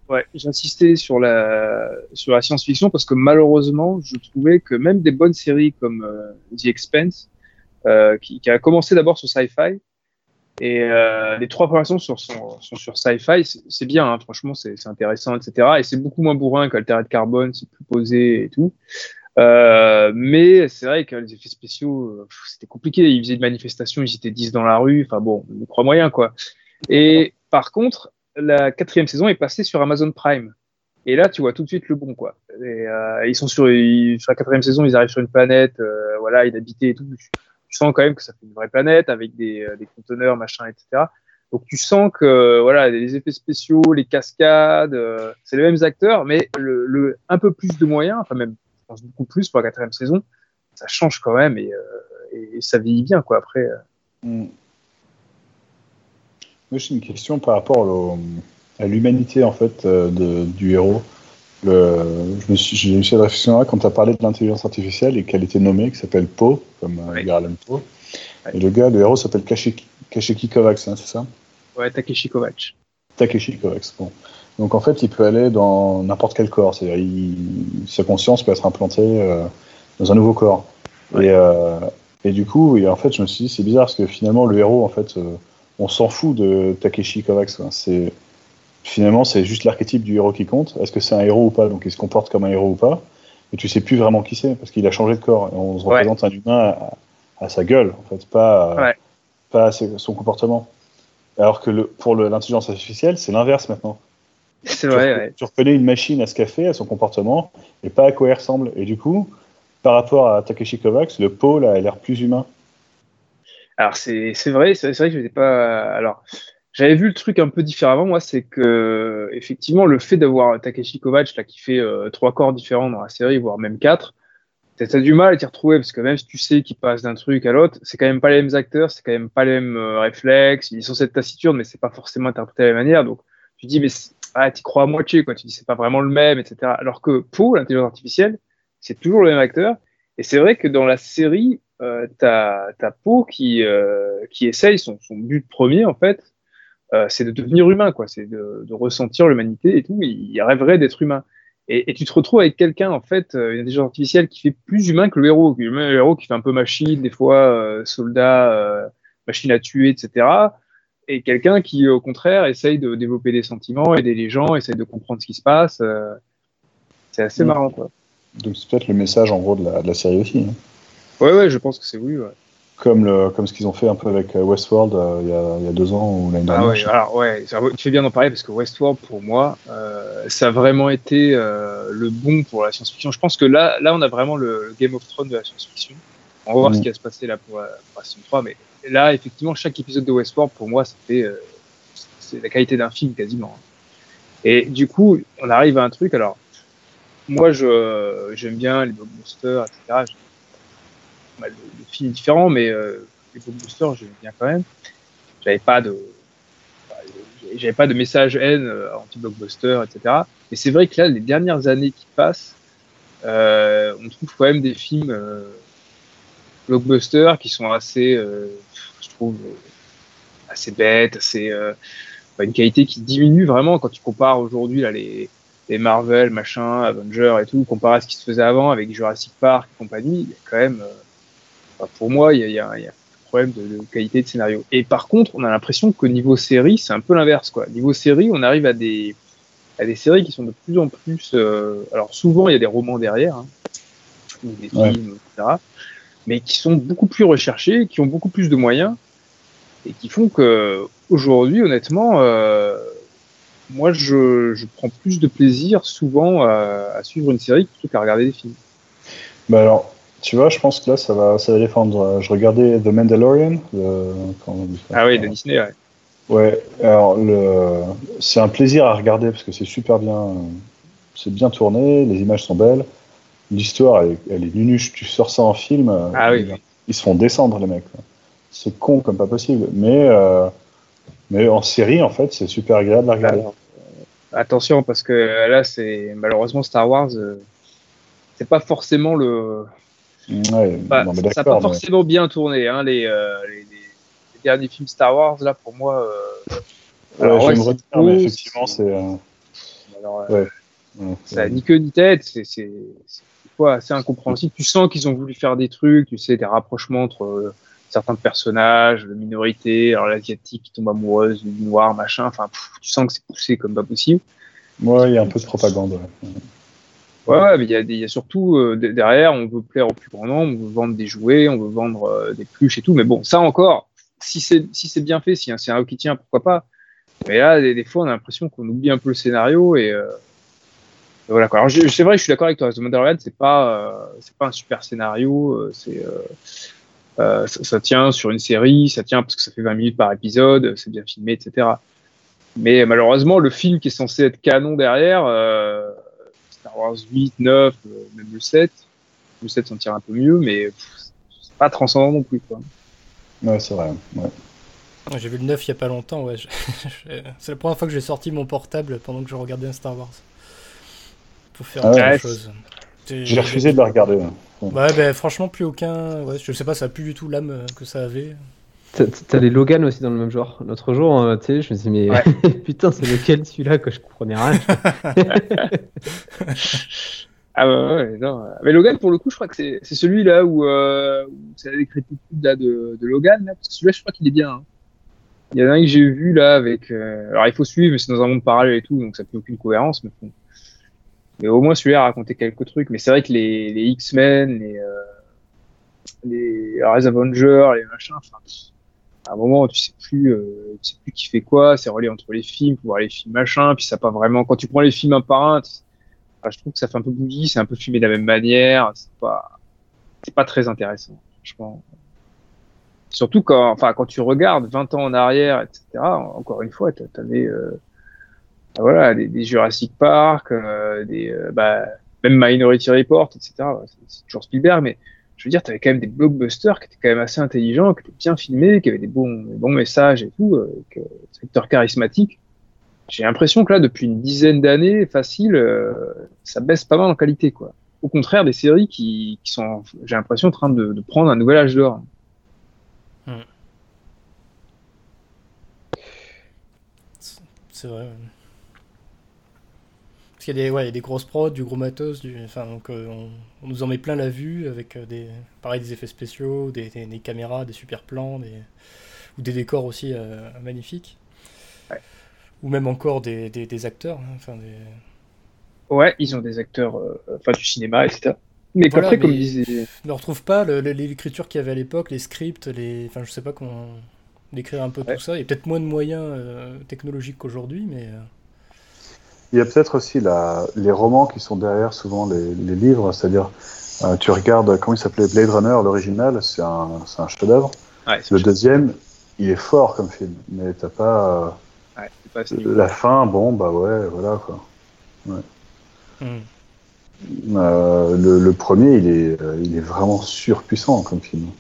ouais, j'insistais sur la sur la science-fiction parce que malheureusement, je trouvais que même des bonnes séries comme euh, The Expanse, euh, qui, qui a commencé d'abord sur Sci-Fi, et euh, les trois premières saisons sur, sont, sont sur Sci-Fi, c'est- bien, hein, franchement, c'est intéressant, etc. Et c'est beaucoup moins bourrin qu'Alterate Carbone, c'est plus posé et tout. Euh, mais c'est vrai que les effets spéciaux, euh, c'était compliqué. Ils faisaient une manifestation, ils étaient 10 dans la rue. Enfin bon, on croit moyen, quoi. Et par contre, la quatrième saison est passée sur Amazon Prime. Et là, tu vois tout de suite le bon, quoi. Et, euh, ils sont sur la quatrième saison, ils arrivent sur une planète, euh, voilà, inhabitée et tout. Tu, sens quand même que ça fait une vraie planète avec des, euh, conteneurs, machin, etc. Donc tu sens que voilà, les effets spéciaux, les cascades, euh, c'est les mêmes acteurs, mais un peu plus de moyens, enfin même, je pense beaucoup plus pour la quatrième saison, ça change quand même et, euh, ça vieillit bien, quoi. Après, euh, Mm. Moi, j'ai une question par rapport à l'humanité en fait euh, du héros. Le, je me suis, j'ai eu cette réflexion là quand tu as parlé de l'intelligence artificielle et qu'elle était nommée, qui s'appelle Poe, comme euh, Allan Poe. Et le gars, le héros s'appelle Kashiki, Kashiki Kovacs, hein, c'est ça? Ouais, Takeshi Kovacs. Takeshi Kovacs. Bon. Donc en fait, il peut aller dans n'importe quel corps, c'est-à-dire sa conscience peut être implantée euh, dans un nouveau corps. Et, euh, et du coup, et en fait, je me suis dit, c'est bizarre parce que finalement, le héros, en fait, euh, on s'en fout de Takeshi Kovacs. quoi. C'est finalement, c'est juste l'archétype du héros qui compte. Est-ce que c'est un héros ou pas? Donc, il se comporte comme un héros ou pas? Et tu sais plus vraiment qui c'est parce qu'il a changé de corps. Et on se Ouais. représente un humain à, à sa gueule, en fait, pas, Ouais. pas à son comportement. Alors que le, pour l'intelligence artificielle, c'est l'inverse maintenant. C'est Tu, vrai, recon- ouais. tu reconnais une machine à ce qu'elle fait, à son comportement, et pas à quoi elle ressemble. Et du coup, par rapport à Takeshi Kovacs, le pôle a l'air plus humain. Alors c'est vrai, c'est c'est vrai que je n'étais pas. Alors j'avais vu le truc un peu différemment. Moi, c'est que effectivement le fait d'avoir Takeshi Kovacs là qui fait euh, trois corps différents dans la série, voire même quatre, t'as du mal à t'y retrouver parce que même si tu sais qu'il passe d'un truc à l'autre, c'est quand même pas les mêmes acteurs, c'est quand même pas les mêmes euh, réflexes. Ils sont cette taciturne, mais c'est pas forcément interprété de la même manière. Donc tu dis mais ah t'y crois à moitié quoi. Tu dis c'est pas vraiment le même, etc. Alors que pour l'intelligence artificielle, c'est toujours le même acteur. Et c'est vrai que dans la série, euh, t'as t'as Poe qui euh, qui essaye son, son but premier en fait, euh, c'est de devenir humain quoi, c'est de, de ressentir l'humanité et tout. Il rêverait d'être humain. Et, et tu te retrouves avec quelqu'un en fait, euh, une intelligence artificielle qui fait plus humain que le héros, le héros qui fait un peu machine, des fois euh, soldat, euh, machine à tuer, etc. Et quelqu'un qui au contraire essaye de développer des sentiments, aider les gens, essaye de comprendre ce qui se passe. c'est assez Mm. marrant quoi. Donc c'est peut-être le message en gros de la, de la série aussi. hein. Ouais ouais, je pense que c'est oui. Ouais. Comme, le, comme ce qu'ils ont fait un peu avec euh, Westworld euh, il, y a, il y a deux ans ou l'année Ah dernière. ouais, alors ouais, tu fais bien d'en parler parce que Westworld pour moi, euh, ça a vraiment été euh, le bon pour la science-fiction. Je pense que là, là, on a vraiment le, le Game of Thrones de la science-fiction. On va voir ce Mm. qui va se passer là pour, la- pour la saison 3. Mais là, effectivement, chaque épisode de Westworld, pour moi, c'était euh, c'est la qualité d'un film quasiment. Et du coup, on arrive à un truc. Alors, moi, je j'aime bien les blockbusters, etc. Pas mal de, de mais euh, les blockbusters, j'aime bien quand même. J'avais pas de j'avais pas de message haine euh, anti-blockbuster, etc. Mais c'est vrai que là, les dernières années qui passent, euh, on trouve quand même des films euh, blockbusters qui sont assez, euh, je trouve, euh, assez bêtes, assez, euh, une qualité qui diminue vraiment quand tu compares aujourd'hui là les, les Marvel, machin, Avengers et tout, comparé à ce qui se faisait avant avec Jurassic Park et compagnie, il y a quand même, pour moi, il y a, y a- y a un problème de, de qualité de scénario. Et par contre, on a l'impression qu'au niveau série, c'est un peu l'inverse, quoi. Niveau série, on arrive à des, à des séries qui sont de plus en plus, euh, alors souvent il y a des romans derrière, hein, ou des Ouais. films, etc., mais qui sont beaucoup plus recherchés, qui ont beaucoup plus de moyens, et qui font que aujourd'hui, honnêtement, euh, moi, je, je prends plus de plaisir souvent à, à suivre une série plutôt qu'à regarder des films. Bah alors, tu vois, je pense que là, ça va, ça va défendre. Je regardais The Mandalorian. le- on dit ça Ah oui, de Disney, ouais. Ouais, alors le... c'est un plaisir à regarder parce que c'est super bien, c'est bien tourné, les images sont belles, l'histoire elle, est- elle est nunuche, tu sors ça en film, Ah oui, ils, se font descendre les mecs. C'est con comme pas possible, mais euh, mais en série en fait c'est super agréable à regarder. Alors, euh, attention, parce que là, c'est malheureusement Star Wars, euh, c'est pas forcément le. Ouais, bah, non, ça n'a pas mais- forcément bien tourné. Hein, les, euh, les, les- derniers films Star Wars, là, pour moi. euh, Ouais, alors, je ouais, vais me c'est retirer, mais effectivement c'est- euh, alors, euh, ouais, ouais, ça ni queue ni tête, c'est c'est c'est des fois assez incompréhensible. Tu sens qu'ils ont voulu faire des trucs, tu sais, des rapprochements entre euh, certains personnages, de minorités, alors l'asiatique qui tombe amoureuse du noir, machin. Enfin, tu sens que c'est poussé comme pas possible. Ouais, il y a un peu de propagande. ouais. Ouais, ouais, mais il y, a y a surtout euh, de- derrière, on veut plaire au plus grand nombre, on veut vendre des jouets, on veut vendre euh, des pluches et tout. Mais bon, ça encore, si c'est si c'est bien fait, si un scénario qui tient, pourquoi pas. Mais là, des, des fois, on a l'impression qu'on oublie un peu le scénario et euh, voilà quoi. Alors c'est vrai, je suis d'accord avec toi. The Mandalorian, c'est pas euh, c'est pas un super scénario. euh, c'est euh, ça, ça tient sur une série, ça tient parce que ça fait 20 minutes par épisode, c'est bien filmé, etc. Mais malheureusement, le film qui est censé être canon derrière, euh, 8, 9, euh, même le 7, le 7 s'en tire un peu mieux, mais c'est pas transcendant non plus. Quoi. Ouais, c'est vrai. ouais. Ouais, J'ai vu le 9 il y a pas longtemps, ouais. C'est la première fois que j'ai sorti mon portable pendant que je regardais un Star Wars. Pour faire Ah autre ouais. chose. J'ai refusé de la regarder. hein. Ouais, ben franchement, plus aucun. Ouais, je sais pas, ça a plus du tout l'âme que ça avait. T'as- les Logan aussi dans le même genre. L'autre jour, euh, tu sais, je me suis dit, mais Ouais. putain, c'est lequel celui-là que je comprenais rien. Ah ouais, ouais, non. Mais Logan, pour le coup, je crois que c'est c'est celui-là où, euh, où c'est la décrépitude là, de, de Logan, là, parce que celui-là, je crois qu'il est bien. hein. Il y en a un que j'ai vu là avec. euh, alors, il faut suivre, mais c'est dans un monde parallèle et tout, donc ça fait aucune cohérence. Mais, bon. mais au moins, celui-là a raconté quelques trucs. Mais c'est vrai que les, les X-Men, les, euh, les Avengers, les machins, enfin, à un moment, tu sais plus, euh, tu sais plus qui fait quoi. C'est relié entre les films, pour voir les films machin, puis ça pas vraiment. Quand tu prends les films un par un, Enfin, je trouve que ça fait un peu bouilli, c'est un peu filmé de la même manière, c'est pas, c'est pas très intéressant, franchement. Surtout quand, enfin, quand tu regardes 20 ans en arrière, etc., encore une fois, t'a- t'avais, euh, bah voilà, des, des Jurassic Park, euh, des, euh, bah, même Minority Report, etc., c'est toujours Spielberg, mais je veux dire, t'avais quand même des blockbusters qui étaient quand même assez intelligents, qui étaient bien filmés, qui avaient des bons, messages et tout, avec euh, des acteurs charismatiques. J'ai l'impression que là, depuis une dizaine d'années, facile, euh, ça baisse pas mal en qualité, quoi. Au contraire, des séries qui, sont, j'ai l'impression, en train de, de prendre un nouvel âge d'or. C'est vrai. Qu'il y a des, ouais, il y a des grosses prods, du gros matos, du, enfin, donc euh, on, on nous en met plein la vue avec euh, des, pareil, des effets spéciaux, des, des- des caméras, des super plans, des, ou des décors aussi euh, magnifiques. Ouais. Ou même encore des, acteurs. hein, enfin. Ouais, ils ont des acteurs, euh, enfin, du cinéma, etc. Mais Voilà, après, comme disait, ne retrouve pas l'écriture qu'il y avait à l'époque, les scripts, les, enfin, je sais pas comment décrire un peu Ouais. tout ça. Il y a peut-être moins de moyens technologiques qu'aujourd'hui, mais Il y a peut-être aussi la, les romans qui sont derrière souvent les, les livres, c'est-à-dire Euh, tu regardes, comment il s'appelait Blade Runner, l'original, c'est un, un chef-d'œuvre. Ouais, Le deuxième, il est fort comme film, mais t'as pas. ouais, pas euh, niveau. la fin, bon, bah ouais, voilà quoi. Hmm. Euh, le, le premier, il est, euh, il est vraiment surpuissant comme film.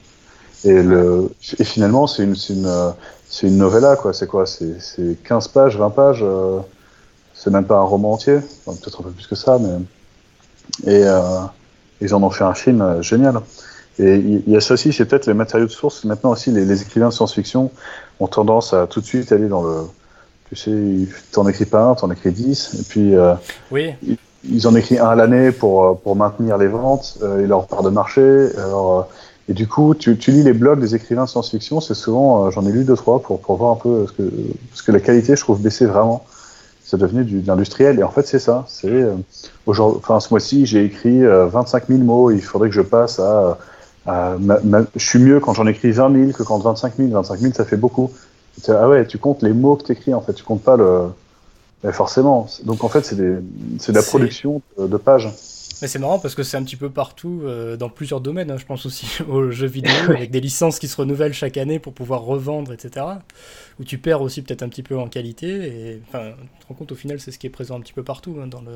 Et, le, et finalement, c'est une, une, euh, une novella, quoi. C'est quoi? C'est c'est 15 pages, 20 pages. C'est même pas un roman entier. Enfin, Peut-être un peu plus que ça, mais. Et euh, ils en ont fait un film euh, génial. Et il y a ça aussi, c'est peut-être les matériaux de source. Maintenant aussi, les, les écrivains de science-fiction ont tendance à tout de suite aller dans le. Tu sais, t'en écris pas un, t'en écris 10. Et puis. euh, Oui, ils en écrivent un à l'année pour, euh, pour maintenir les ventes euh, et leur part de marché. Alors, euh, et du coup, tu, tu lis les blogs des écrivains de science-fiction, c'est souvent, j'en ai lu deux, trois pour, pour voir un peu ce que, parce que la qualité, je trouve, baissait vraiment. C'est devenu du, de l'industriel. Et en fait, c'est ça. C'est, euh, aujourd'hui, enfin, ce mois-ci, j'ai écrit euh, 25 000 mots. Il faudrait que je passe à, à ma- ma- je suis mieux quand j'en écris 20 000 que quand 25 000. 25 000, ça fait beaucoup. Ah ouais, tu comptes les mots que tu écris, en fait. Tu comptes pas le, mais forcément. Donc en fait, c'est des, c'est de la production de, de pages. Mais c'est marrant parce que c'est un petit peu partout euh, dans plusieurs domaines. hein. Je pense aussi aux jeux vidéo avec des licences qui se renouvellent chaque année pour pouvoir revendre, etc. Où tu perds aussi peut-être un petit peu en qualité. Et enfin, tu te rends compte au final, c'est ce qui est présent un petit peu partout hein, dans le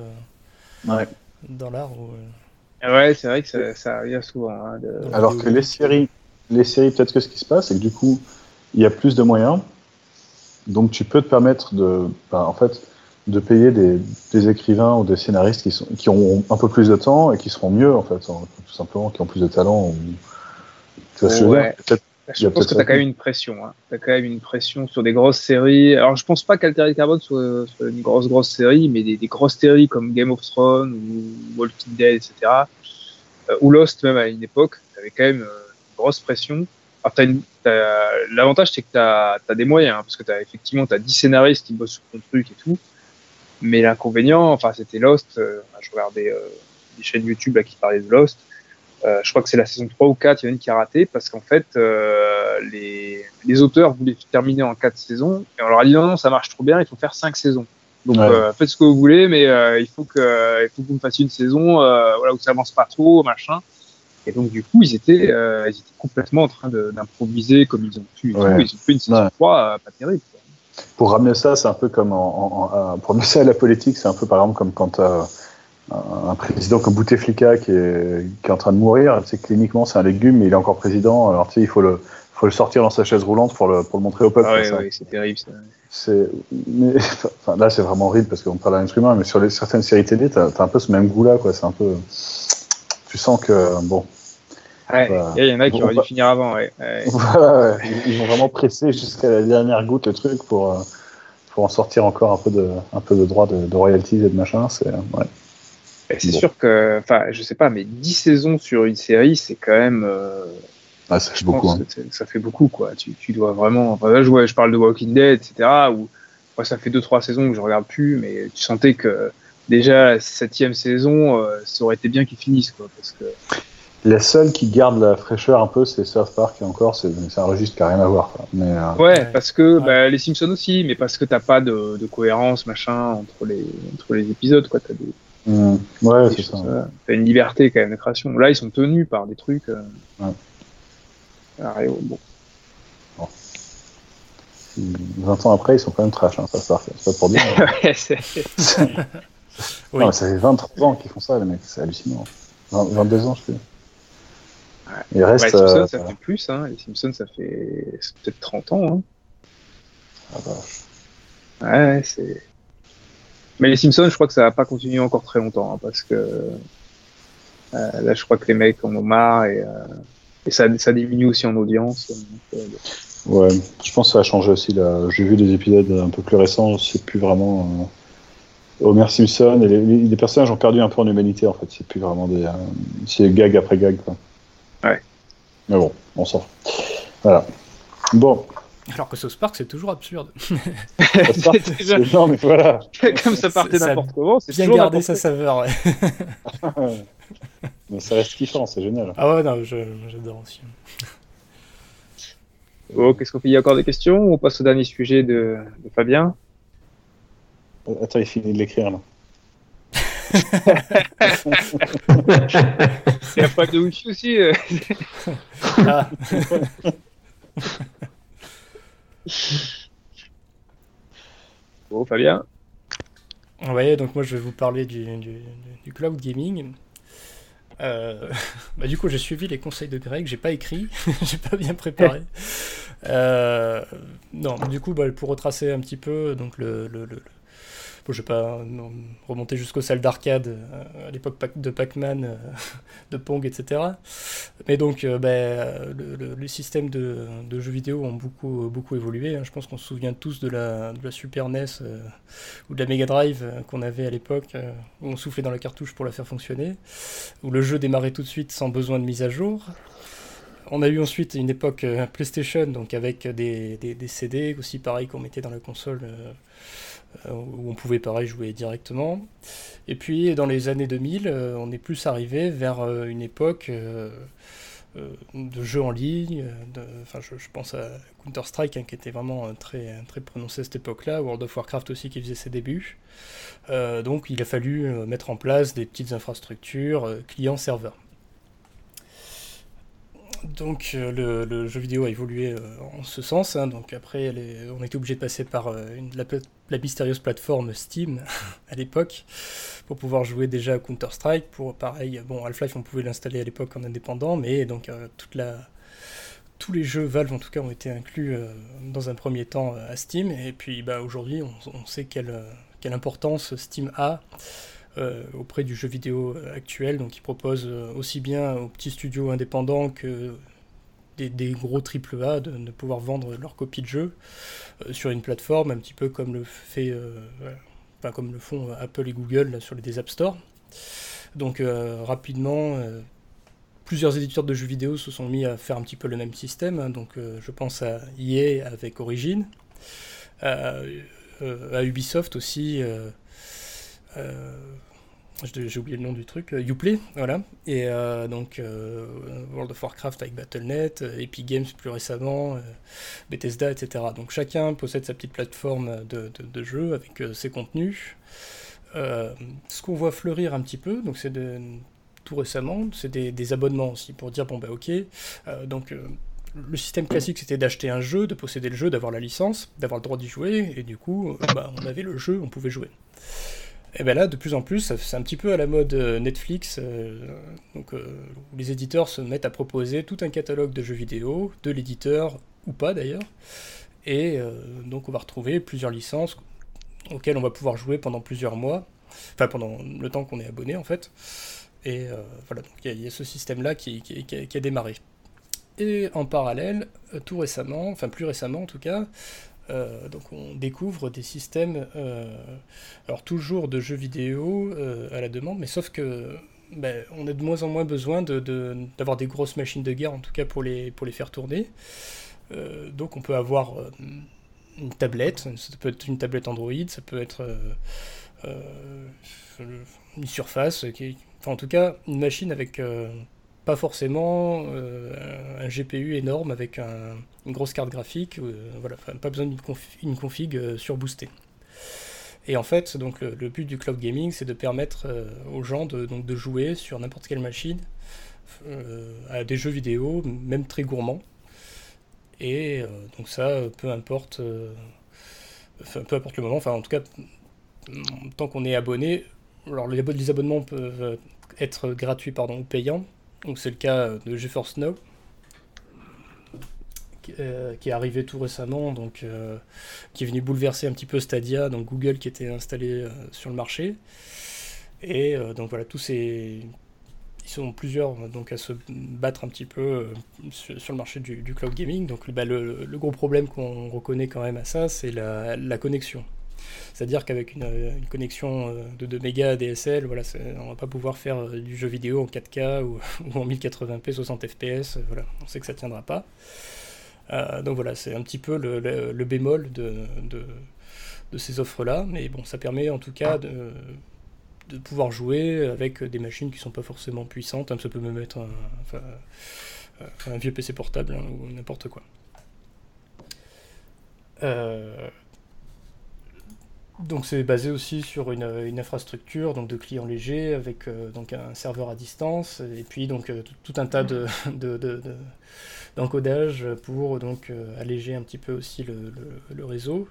Ouais. dans l'art. où, euh, Ah Ouais, c'est vrai que ça, ça arrive souvent. hein, de- Alors que les séries, les séries, peut-être que ce qui se passe, c'est que du coup, il y a plus de moyens. Donc tu peux te permettre de, ben, en fait, de payer des, des écrivains ou des scénaristes qui, sont, qui ont un peu plus de temps et qui seront mieux, en fait, en- tout simplement, qui ont plus de talent. ou- Tu vois je pense que tu as quand même une pression. Hein. Tu as quand même une pression sur des grosses séries. Alors, je pense pas qu'Altered Carbone soit, soit une grosse, grosse série, mais des, des grosses séries comme Game of Thrones ou Walking Dead, etc. euh, ou Lost, même à une époque, tu avais quand même euh, une grosse pression. L'avantage, c'est que tu as, des moyens, hein, parce que tu as effectivement t'as 10 scénaristes qui bossent sur ton truc et tout. Mais l'inconvénient, enfin, c'était Lost. euh, je regardais euh, des chaînes YouTube là, qui parlaient de Lost. Euh, je crois que c'est la saison 3 ou 4, il y en a une qui a raté parce qu'en fait, euh, les, les auteurs voulaient terminer en 4 saisons et on leur a dit non, non, ça marche trop bien, il faut faire 5 saisons. Donc Ouais. euh, faites ce que vous voulez, mais euh, il faut que, il faut que vous me fassiez une saison euh, voilà, où ça avance pas trop, machin. Et donc du coup, ils étaient, euh, ils étaient complètement en train de- d'improviser comme ils ont pu. et tout. Ouais. Ils ont fait une saison Ouais. 3 euh, pas terrible. Pour ramener ça, c'est un peu comme en, en- en- pour ramener ça à la politique, c'est un peu par exemple comme quand t'as un, président comme Bouteflika qui est, qui est en train de mourir. Sais, cliniquement, c'est un légume, mais il est encore président. Alors tu sais, il faut le, faut le sortir dans sa chaise roulante pour le, pour le montrer au peuple. Ah ouais, ouais, c'est terrible. Ça. C'est, mais, enfin, là, c'est vraiment horrible parce qu'on parle d'un être humain, mais sur les, certaines séries télé, t'as, as un peu ce même goût-là, quoi. C'est un peu, tu sens que, bon, Ouais, il y en a qui bon, auraient dû finir avant. Ouais. Ouais. voilà, ouais. ils, ils vont vraiment presser jusqu'à la dernière goutte le truc pour, euh, pour en sortir encore un peu de, un peu de droit de, de royalties et de machin. C'est, euh, ouais. Bon. sûr que, enfin, je sais pas, mais 10 saisons sur une série, c'est quand même. euh, Ouais, ça fait beaucoup. hein. ça fait beaucoup, quoi. Tu, tu dois vraiment. Enfin, là, je, je parle de Walking Dead, etc. Où moi, ça fait 2-3 saisons que je regarde plus, mais tu sentais que déjà la septième saison, euh, ça aurait été bien qu'ils finissent, quoi. Parce que La seule qui garde la fraîcheur un peu, c'est South Park, et encore, c'est, un registre qui n'a rien à voir. quoi. Mais, euh, ouais, parce que Ouais. bah, les Simpsons aussi, mais parce que t'as pas de, de cohérence, machin, entre les entre les épisodes, quoi. T'as des, hum, ouais, c'est ça. euh, T'as une liberté quand même de création. Là, ils sont tenus par des trucs. Euh... Ouais. Ah, et bon. 20 ans après, ils sont quand même trash, hein, South Park. C'est pas pour dire. mais- Ouais, c'est- Oui. Non, mais ça fait 23 ans qu'ils font ça, les mecs. C'est hallucinant. 20 22 ans, je sais. Il reste. les Simpsons, euh, ça fait plus, hein. Les Simpsons, ça fait peut-être 30 ans, hein. ah, vache. Ouais, c'est. Mais les Simpsons, je crois que ça va pas continuer encore très longtemps, hein, parce que euh, là, je crois que les mecs en ont marre et, euh, et ça, ça diminue aussi en audience. donc, euh, Ouais, je pense que ça a changé aussi. Là. J'ai vu des épisodes un peu plus récents, c'est plus vraiment. euh, Homer Simpson et les, personnages ont perdu un peu en humanité en fait. C'est plus vraiment des. euh, c'est gag après gag quoi. Mais bon, on s'en fout. Voilà. Bon. Alors que South Park, c'est toujours absurde. déjà- non mais voilà. Comme ça partait n'importe comment, c'est Bien toujours garder sa saveur. ouais. mais ça reste kiffant, c'est génial. Ah ouais, non, je- j'adore aussi. quoi. Oh, qu'est-ce qu'on fait? Il y a encore des questions ou on passe au dernier sujet de, de Fabien? Attends, il finit de l'écrire là. Il n'y a pas de wifi aussi euh. Ah. Bon, Fabien. Ouais, donc moi je vais vous parler du, du- du cloud gaming. Euh, bah, du coup, j'ai suivi les conseils de Greg, j'ai pas écrit, j'ai pas bien préparé. Euh, non, du coup, bah, pour retracer un petit peu, donc le, le- le- le- bon, je vais pas remonter jusqu'aux salles d'arcade euh, à l'époque de Pac-Man, euh, de Pong, etc. Mais donc, euh, bah, le, le- les systèmes de, jeux vidéo ont beaucoup, évolué. hein. Je pense qu'on se souvient tous de la, Super NES ou de la Mega Drive qu'on avait à l'époque, où on soufflait dans la cartouche pour la faire fonctionner, où le jeu démarrait tout de suite sans besoin de mise à jour. On a eu ensuite une époque PlayStation, donc avec des, CD, aussi pareil qu'on mettait dans la console, où on pouvait pareil jouer directement. Et puis dans les années 2000, euh, on est plus arrivé vers euh, une époque euh, euh, de jeux en ligne. euh, Enfin, je, pense à Counter-Strike, hein, qui était vraiment euh, très, très prononcé à cette époque-là, World of Warcraft aussi qui faisait ses débuts. Euh, donc il a fallu euh, mettre en place des petites infrastructures euh, client-serveur. Donc euh, le, jeu vidéo a évolué euh, en ce sens. hein. donc après, on était obligé de passer par euh, la, la mystérieuse plateforme Steam à l'époque pour pouvoir jouer déjà à Counter-Strike. Pour pareil, bon Half-Life on pouvait l'installer à l'époque en indépendant, mais donc tous les jeux Valve en tout cas ont été inclus dans un premier temps à Steam et puis bah, aujourd'hui on, sait quelle, importance Steam a auprès du jeu vidéo euh, actuel donc il propose euh, aussi bien aux petits studios indépendants que des, gros AAA de, de pouvoir vendre leurs copies de jeux euh, sur une plateforme un petit peu comme le fait euh, enfin, comme le font euh, Apple et Google là, sur les des App Store donc euh, rapidement euh, plusieurs éditeurs de jeux vidéo se sont mis à faire un petit peu le même système. hein. donc, euh, je pense à EA avec Origin, euh, euh, à Ubisoft aussi. Euh, j'ai oublié le nom du truc, euh, Uplay, voilà. Et euh, donc World of Warcraft avec Battle.net, Epic Games plus récemment, Bethesda, etc. Donc chacun possède sa petite plateforme de, jeu avec ses contenus. Ce qu'on voit fleurir un petit peu, donc c'est tout récemment, c'est des, abonnements aussi pour dire bon bah ok, donc le système classique c'était d'acheter un jeu, de posséder le jeu, d'avoir la licence, d'avoir le droit d'y jouer, et du coup bah, on avait le jeu, on pouvait jouer. Et bien là, de plus en plus, c'est un petit peu à la mode euh, Netflix, euh, donc, euh, où les éditeurs se mettent à proposer tout un catalogue de jeux vidéo, de l'éditeur, ou pas d'ailleurs, et donc on va retrouver plusieurs licences auxquelles on va pouvoir jouer pendant plusieurs mois, enfin pendant le temps qu'on est abonné en fait. Et voilà, donc il y, a- ce système-là qui, a, démarré. Et en parallèle, tout récemment, enfin plus récemment en tout cas, euh, donc on découvre des systèmes, euh, alors toujours de jeux vidéo euh, à la demande, mais sauf que ben, on a de moins en moins besoin d'avoir des grosses machines de guerre, en tout cas pour les, faire tourner. Donc on peut avoir une tablette, ça peut être une tablette Android, ça peut être une surface, enfin en tout cas une machine avec pas forcément un GPU énorme avec un- une grosse carte graphique, euh, voilà, pas besoin d'une confi- une config euh, surboostée. Et en fait, donc le, but du cloud gaming, c'est de permettre euh, aux gens de, donc, de jouer sur n'importe quelle machine à des jeux vidéo, même très gourmands. Et donc ça, peu importe, peu importe le moment, enfin en tout cas, tant qu'on est abonné, alors les, abo- les abonnements peuvent être gratuits pardon, ou payants. Donc c'est le cas de GeForce Now, euh, qui est arrivé tout récemment, donc euh, qui est venu bouleverser un petit peu Stadia, donc Google qui était installé euh, sur le marché. Et donc voilà, tous ces ils sont plusieurs donc à se battre un petit peu sur, le marché du, cloud gaming. Donc bah, le, gros problème qu'on reconnaît quand même à ça, c'est la, connexion. C'est-à-dire qu'avec une, connexion de 2 mégas ADSL, voilà, on va pas pouvoir faire du jeu vidéo en 4K ou, ou en 1080p 60 fps. Voilà, on sait que ça tiendra pas. Euh, donc voilà, c'est un petit peu le, le- le bémol de, de, de ces offres-là, mais bon, ça permet en tout cas de, de pouvoir jouer avec des machines qui sont pas forcément puissantes. hein, ça peut même être un, enfin, euh, un vieux PC portable hein, ou n'importe quoi. Euh, donc c'est basé aussi sur une, une, infrastructure donc de clients légers avec donc un serveur à distance et puis donc tout, un tas de, d'encodage pour donc alléger un petit peu aussi le, réseau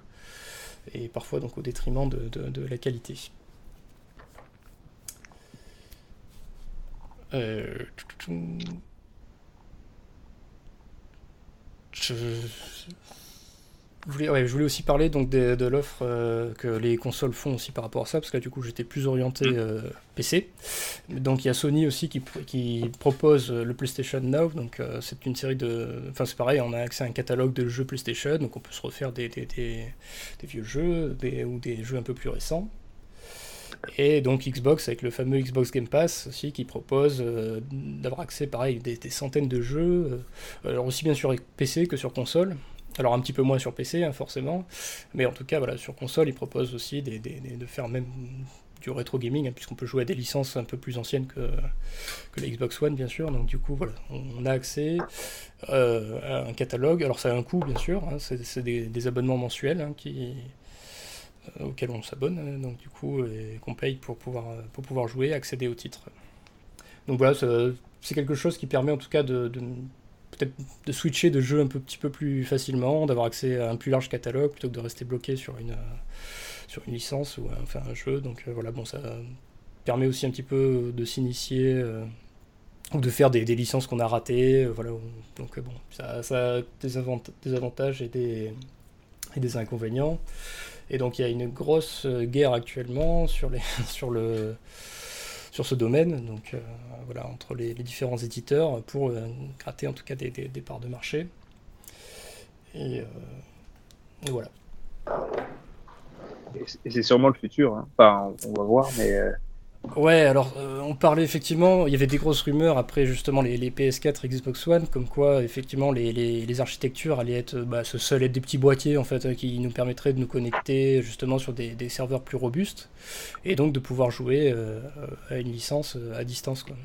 et parfois donc au détriment de, la qualité. Euh. Voulais, je voulais aussi parler donc de, l'offre euh, que les consoles font aussi par rapport à ça, parce que du coup j'étais plus orienté mm. euh, PC. Donc il y a Sony aussi qui, qui propose le PlayStation Now, donc c'est une série de... Enfin c'est pareil, on a accès à un catalogue de jeux PlayStation, donc on peut se refaire des, des, des, vieux jeux ou des jeux un peu plus récents. Et donc Xbox avec le fameux Xbox Game Pass aussi qui propose euh, d'avoir accès pareil des, des, centaines de jeux, euh, alors aussi bien sur PC que sur console. Alors un petit peu moins sur PC hein, forcément, mais en tout cas voilà sur console ils proposent aussi des, de faire même du rétro gaming hein, puisqu'on peut jouer à des licences un peu plus anciennes que, que la Xbox One bien sûr. Donc du coup voilà on, a accès euh, à un catalogue. Alors ça a un coût bien sûr, hein, c'est des, abonnements mensuels euh, auquel on s'abonne, donc du coup, et qu'on paye pour pouvoir, pour pouvoir jouer, accéder au titre. Donc voilà, c'est quelque chose qui permet en tout cas de, peut-être de switcher de jeu un peu, petit peu plus facilement, d'avoir accès à un plus large catalogue plutôt que de rester bloqué sur une, sur une licence ou enfin un jeu. Donc voilà, bon, ça permet aussi un petit peu de s'initier ou de faire des, licences qu'on a ratées. voilà, donc bon, ça, a des, avantages et des, et des inconvénients. Et donc il y a une grosse euh, guerre actuellement sur, les, sur, le, sur ce domaine, donc euh, voilà, entre les, différents éditeurs pour euh, gratter en tout cas des, parts de marché. Et, voilà. Et c'est sûrement le futur. Hein. Enfin, on va voir, mais Ouais, alors euh, on parlait effectivement, il y avait des grosses rumeurs après justement les, PS4 Xbox One, comme quoi effectivement les, architectures allaient être bah, ce seul être des petits boîtiers en fait qui nous permettraient de nous connecter justement sur des, serveurs plus robustes et donc de pouvoir jouer euh, à une licence euh, à distance quoi.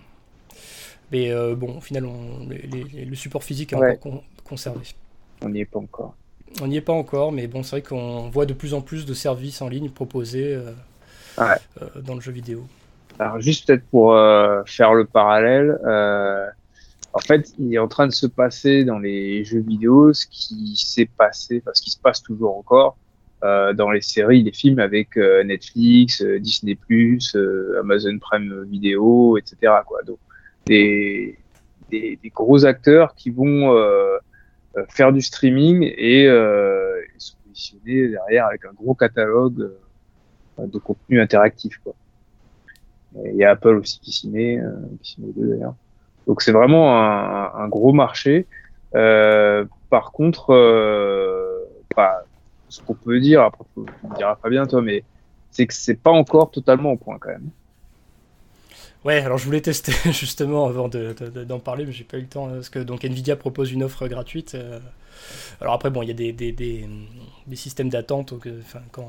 Mais bon, au final, le support physique est encore conservé. On n'y est pas encore. On n'y est pas encore, mais bon, c'est vrai qu'on voit de plus en plus de services en ligne proposés dans le jeu vidéo. Alors juste peut-être pour euh, faire le parallèle, euh, en fait, il est en train de se passer dans les jeux vidéo ce qui s'est passé, parce qu'il se passe toujours encore euh, dans les séries, les films avec euh, Netflix, euh, Disney+, Amazon Prime Video, etc. Quoi. Donc des, des, des gros acteurs qui vont faire du streaming et, et se positionner derrière avec un gros catalogue de contenu interactif. Quoi. Il y a Apple aussi qui s'y met, euh, qui s'y met deux d'ailleurs. Donc c'est vraiment un, gros marché. Euh, par contre, euh, bah, ce qu'on peut dire, après me diras pas bien toi, mais c'est que c'est pas encore totalement au point quand même. Ouais, alors je voulais tester justement avant d'en de, d'en parler, mais j'ai pas eu le temps donc Nvidia propose une offre gratuite. Alors après bon, il y a des, des, des, systèmes d'attente, quand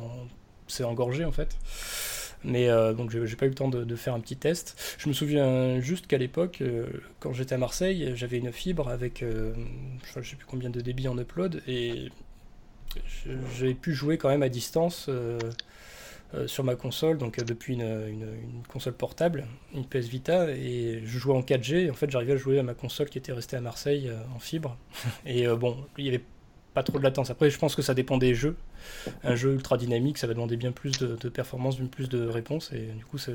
c'est engorgé en fait. Mais euh, donc j'ai pas eu le temps de, faire un petit test. Je me souviens juste qu'à l'époque, euh, quand j'étais à Marseille, j'avais une fibre avec euh, je, sais plus combien de débit en upload et j'avais pu jouer quand même à distance sur ma console, donc depuis une, console portable, une PS Vita, et je jouais en 4G. Et en fait, j'arrivais à jouer à ma console qui était restée à Marseille en fibre. et bon, il y avait pas trop de latence. Après, je pense que ça dépend des jeux. Un jeu ultra dynamique, ça va demander bien plus de, de performance, plus de réponses, et du coup, ça,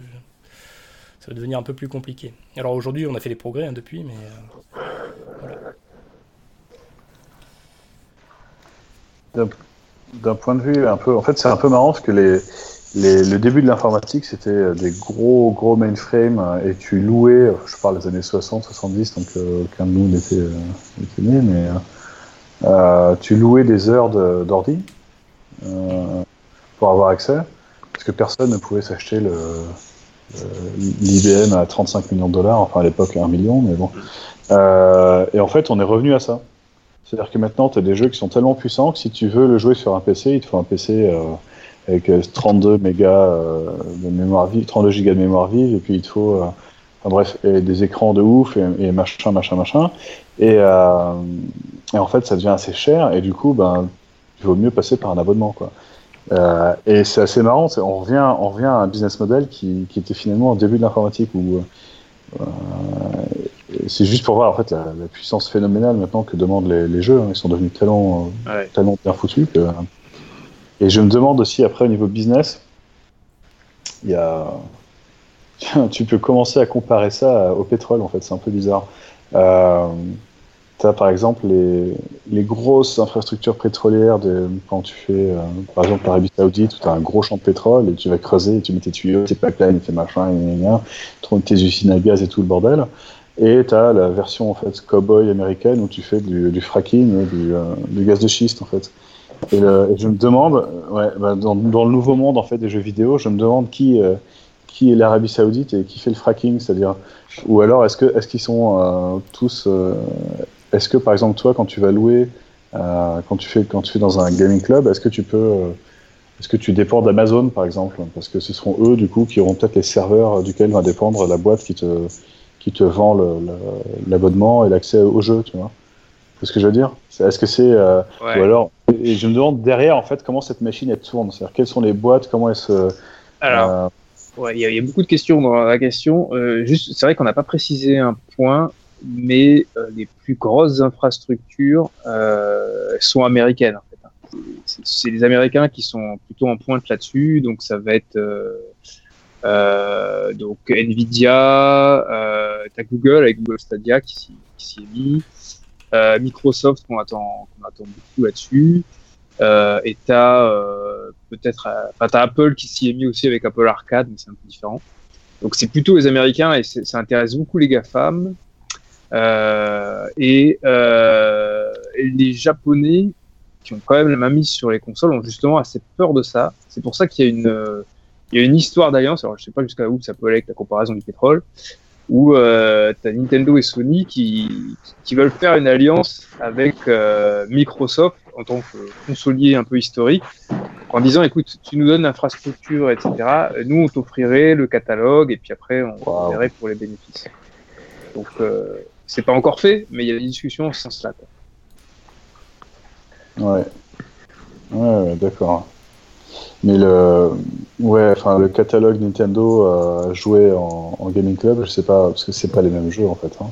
va devenir un peu plus compliqué. Alors aujourd'hui, on a fait des progrès hein, depuis, mais euh, D'un point de vue un peu, en fait, c'est un peu marrant parce que le début de l'informatique, c'était des gros, gros mainframes euh, et tu louais, je parle des années 60, 70, donc euh, aucun de nous n'était né, mais euh, tu louais des heures d'ordi euh, pour avoir accès, parce que personne ne pouvait s'acheter le, l'IBM à 35 millions de dollars, enfin à l'époque 1 million, mais bon. Euh, et en fait, on est revenu à ça. C'est-à-dire que maintenant, tu as des jeux qui sont tellement puissants que si tu veux le jouer sur un PC, il te faut un PC avec 32 mégas de mémoire vive, 32 gigas de mémoire vive, et puis il te faut, enfin, bref, et des écrans de ouf et, et machin, machin, machin. Et, et en fait, ça devient assez cher, et du coup, ben, il vaut mieux passer par un abonnement, quoi. Euh, et c'est assez marrant, on revient, on revient à un business model qui, qui était finalement au début de l'informatique où euh, c'est juste pour voir en fait la, puissance phénoménale maintenant que demandent les, les jeux. Hein. Ils sont devenus tellement, ouais. tellement bien foutus que. Et je me demande aussi après au niveau business, il y a, tu peux commencer à comparer ça au pétrole en fait, c'est un peu bizarre. Euh, par exemple les, les, grosses infrastructures pétrolières de, quand tu fais, euh, par exemple, l'Arabie Saoudite, où tu as un gros champ de pétrole et tu vas creuser et tu mets tes tuyaux, tes pipelines, tes machins, tu tes usines à gaz et tout le bordel. Et tu as la version en fait cowboy américaine où tu fais du, fracking, du, euh, du, gaz de schiste en fait. Et, je me demande, ouais, bah, dans, dans, le nouveau monde en fait des jeux vidéo, je me demande qui, euh, qui est l'Arabie Saoudite et qui fait le fracking, c'est-à-dire, ou alors est-ce que est-ce qu'ils sont tous est-ce que, par exemple, toi, quand tu vas louer, euh, quand, tu fais, quand tu fais dans un gaming club, est-ce que tu peux. Euh, est-ce que tu dépends d'Amazon, par exemple? Parce que ce seront eux, du coup, qui auront peut-être les serveurs duquel va dépendre la boîte qui te, qui te vend l'abonnement et l'accès au jeu, tu vois? C'est ce que je veux dire? Est-ce que c'est. Euh, ou alors. Et je me demande derrière, en fait, comment cette machine, elle tourne? C'est-à-dire, quelles sont les boîtes? Comment elles se. Alors. Il y, a beaucoup de questions dans la question. juste, c'est vrai qu'on n'a pas précisé un point mais euh, les plus grosses infrastructures euh, sont américaines. En fait. C'est les Américains qui sont plutôt en pointe là-dessus, donc ça va être euh, donc Nvidia, euh, t'as Google avec Google Stadia qui, s'y est mis, euh, Microsoft qu'on attend, qu'on attend beaucoup là-dessus, euh, et t'as euh, peut-être, enfin t'as Apple qui s'y est mis aussi avec Apple Arcade, mais c'est un peu différent. Donc c'est plutôt les Américains et ça intéresse beaucoup les GAFAM. Euh, et, euh, les Japonais, qui ont quand même la main mise sur les consoles, ont justement assez peur de ça. C'est pour ça qu'il y a une, il y a une histoire d'alliance. Alors je sais pas jusqu'à où ça peut aller avec la comparaison du pétrole, où euh, tu as Nintendo et Sony qui, qui veulent faire une alliance avec euh, Microsoft en tant que consolier un peu historique, en disant écoute, tu nous donnes l'infrastructure, etc. Nous, on t'offrirait le catalogue et puis après, on verrait pour les bénéfices. Donc, euh, c'est pas encore fait, mais il y a des discussions en ce sens-là. Ouais. Ouais, d'accord. Mais le, ouais, enfin, le catalogue Nintendo euh, joué en, gaming club, je sais pas, parce que c'est pas les mêmes jeux en fait. Hein.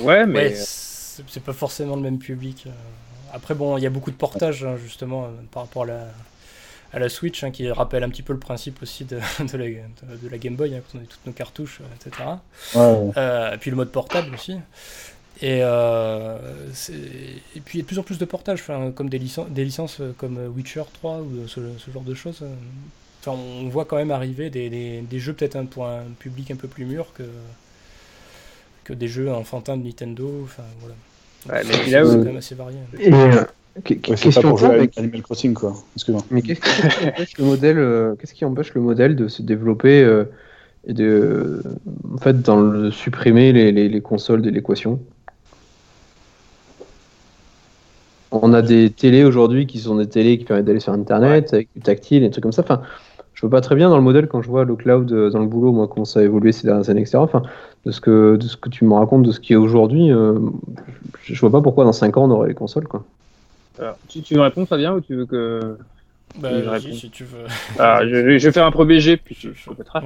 Ouais, mais c'est pas forcément le même public. Euh. Après, bon, il y a beaucoup de portages hein, justement euh, par rapport à la, à la Switch, hein, qui rappelle un petit peu le principe aussi de, de, la, de, la, Game Boy, hein, quand on a toutes nos cartouches, euh, etc. Ouais. Euh, et puis le mode portable aussi. Et, euh, et puis il y a de plus en plus de portages, comme des, licen des licences euh, comme Witcher 3 ou ce, ce genre de choses. Enfin, on voit quand même arriver des, des, des jeux peut-être pour un public un peu plus mûr que, que des jeux enfantins de Nintendo. Enfin, voilà. Ouais, mais là, c'est quand même assez varié. Et, question pour jouer avec Animal Crossing, quoi. Mais qu'est-ce qui empêche le modèle euh, Qu'est-ce qui empêche le modèle de se développer euh, et de, en fait, dans le supprimer les, les, les consoles de l'équation? On a des télés aujourd'hui qui sont des télés qui permettent d'aller sur Internet avec du tactile et des trucs comme ça. Enfin, je vois pas très bien dans le modèle quand je vois le cloud euh, dans le boulot, moi, comment ça a évolué ces dernières années, etc. Enfin, de ce que, de ce que tu me racontes, de ce qui est aujourd'hui, euh, je vois pas pourquoi dans 5 ans on aurait les consoles, quoi. Alors, tu, tu veux répondre, Fabien, ou tu veux que. Bah, je si tu veux. Alors, je, je, vais faire un premier G, puis je, je répéterai.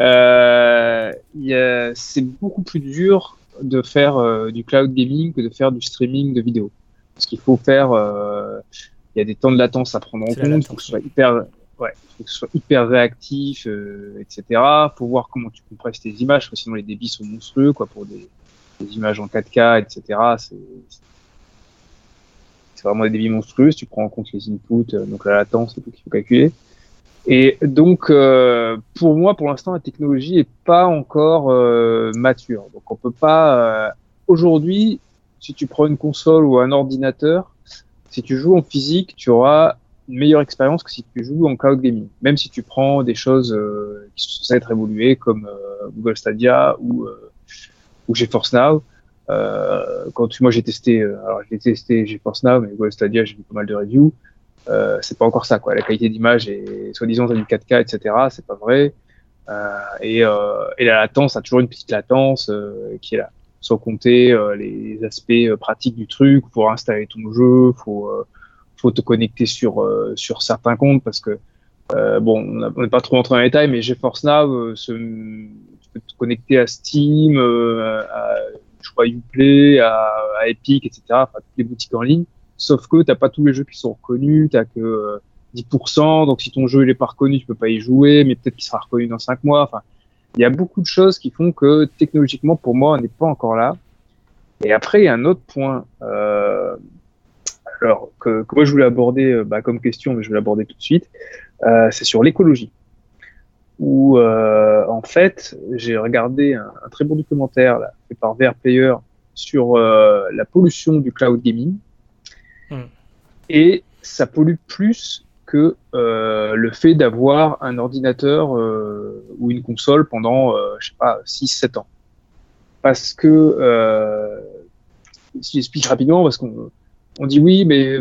euh, c'est beaucoup plus dur de faire euh, du cloud gaming que de faire du streaming de vidéos. Parce qu'il faut faire. Euh, il y a des temps de latence à prendre en compte, il faut que ce soit hyper. Ouais, faut que ce soit hyper réactif, euh, etc. Faut voir comment tu compresses tes images, parce que sinon les débits sont monstrueux, quoi, pour des, des images en 4K, etc. C'est c'est vraiment des débits monstrueux. Tu prends en compte les inputs, euh, donc la latence, c'est tout qu'il faut calculer. Et donc, euh, pour moi, pour l'instant, la technologie est pas encore euh, mature. Donc, on peut pas. Aujourd'hui, si tu prends une console ou un ordinateur, si tu joues en physique, tu auras une meilleure expérience que si tu joues en cloud gaming. Même si tu prends des choses qui sont censées être évoluées comme Google Stadia ou, ou GeForce Now, euh, quand moi j'ai testé, euh, alors j'ai testé GeForce Now, mais Google Stadia, j'ai vu pas mal de reviews. Euh, c'est pas encore ça, quoi. La qualité d'image est soi-disant du 4K, etc. C'est pas vrai. Euh, et, euh, et, la latence a toujours une petite latence euh, qui est là. Sans compter les aspects pratiques du truc, pour installer ton jeu, faut faut te connecter sur, certains comptes parce que, bon, on n'est pas trop entré dans les détails, mais GeForce Now, tu peux te connecter à Steam, à, je Uplay, à, Epic, etc., enfin, toutes les boutiques en ligne. Sauf que t'as pas tous les jeux qui sont reconnus, t'as que 10%, donc si ton jeu il est pas reconnu, tu peux pas y jouer, mais peut-être qu'il sera reconnu dans 5 mois. Il y a beaucoup de choses qui font que technologiquement, pour moi, on n'est pas encore là. Et après, il y a un autre point, euh, alors que, que, moi je voulais aborder euh, bah, comme question, mais je vais l'aborder tout de suite. Euh, c'est sur l'écologie. Où euh, en fait, j'ai regardé un, un, très bon documentaire là, fait par VR Player sur euh, la pollution du cloud gaming. Hmm. Et ça pollue plus que euh, le fait d'avoir un ordinateur euh, ou une console pendant, euh, je sais pas, 6-7 ans. Parce que, si j'explique rapidement, parce qu'on on dit oui, mais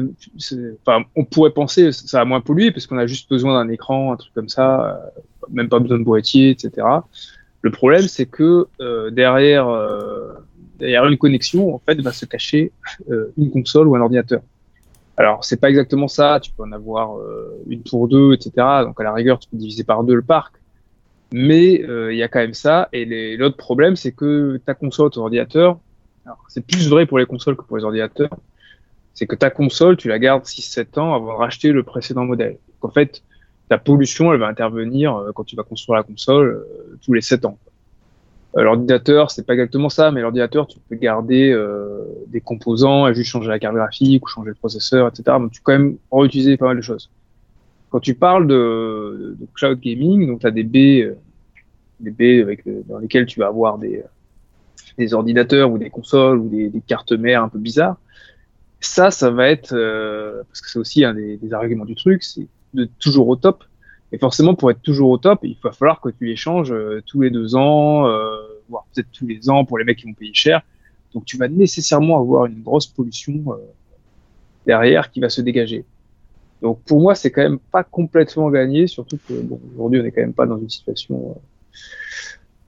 on pourrait penser ça a moins pollué parce qu'on a juste besoin d'un écran, un truc comme ça, même pas besoin de boîtier, etc. Le problème, c'est que derrière, derrière une connexion, en fait, va se cacher une console ou un ordinateur. Alors, c'est pas exactement ça. Tu peux en avoir euh, une pour deux, etc. Donc, à la rigueur, tu peux diviser par deux le parc. Mais euh, il y a quand même ça. Et l'autre problème, c'est que ta console, ton ordinateur, c'est plus vrai pour les consoles que pour les ordinateurs, c'est que ta console, tu la gardes 6-7 ans avant de racheter le précédent modèle. Donc, en fait, ta pollution, elle va intervenir euh, quand tu vas construire la console tous les 7 ans. Euh, l'ordinateur, c'est pas exactement ça, mais l'ordinateur, tu peux garder euh, des composants et juste changer la carte graphique ou changer le processeur, etc. Donc, tu peux quand même réutiliser pas mal de choses. Quand tu parles de, de cloud gaming, donc tu as des baies, euh, des baies avec, dans lesquelles tu vas avoir des, des ordinateurs ou des consoles ou des, cartes mères un peu bizarres. Ça, ça va être, euh, parce que c'est aussi un des, des arguments du truc, c'est de toujours au top et forcément, pour être toujours au top, il va falloir que tu les changes euh, tous les deux ans, euh, voire peut-être tous les ans pour les mecs qui vont payer cher. Donc, tu vas nécessairement avoir une grosse pollution euh, derrière qui va se dégager. Donc, pour moi, c'est quand même pas complètement gagné, surtout que bon, aujourd'hui, on n'est quand même pas dans une situation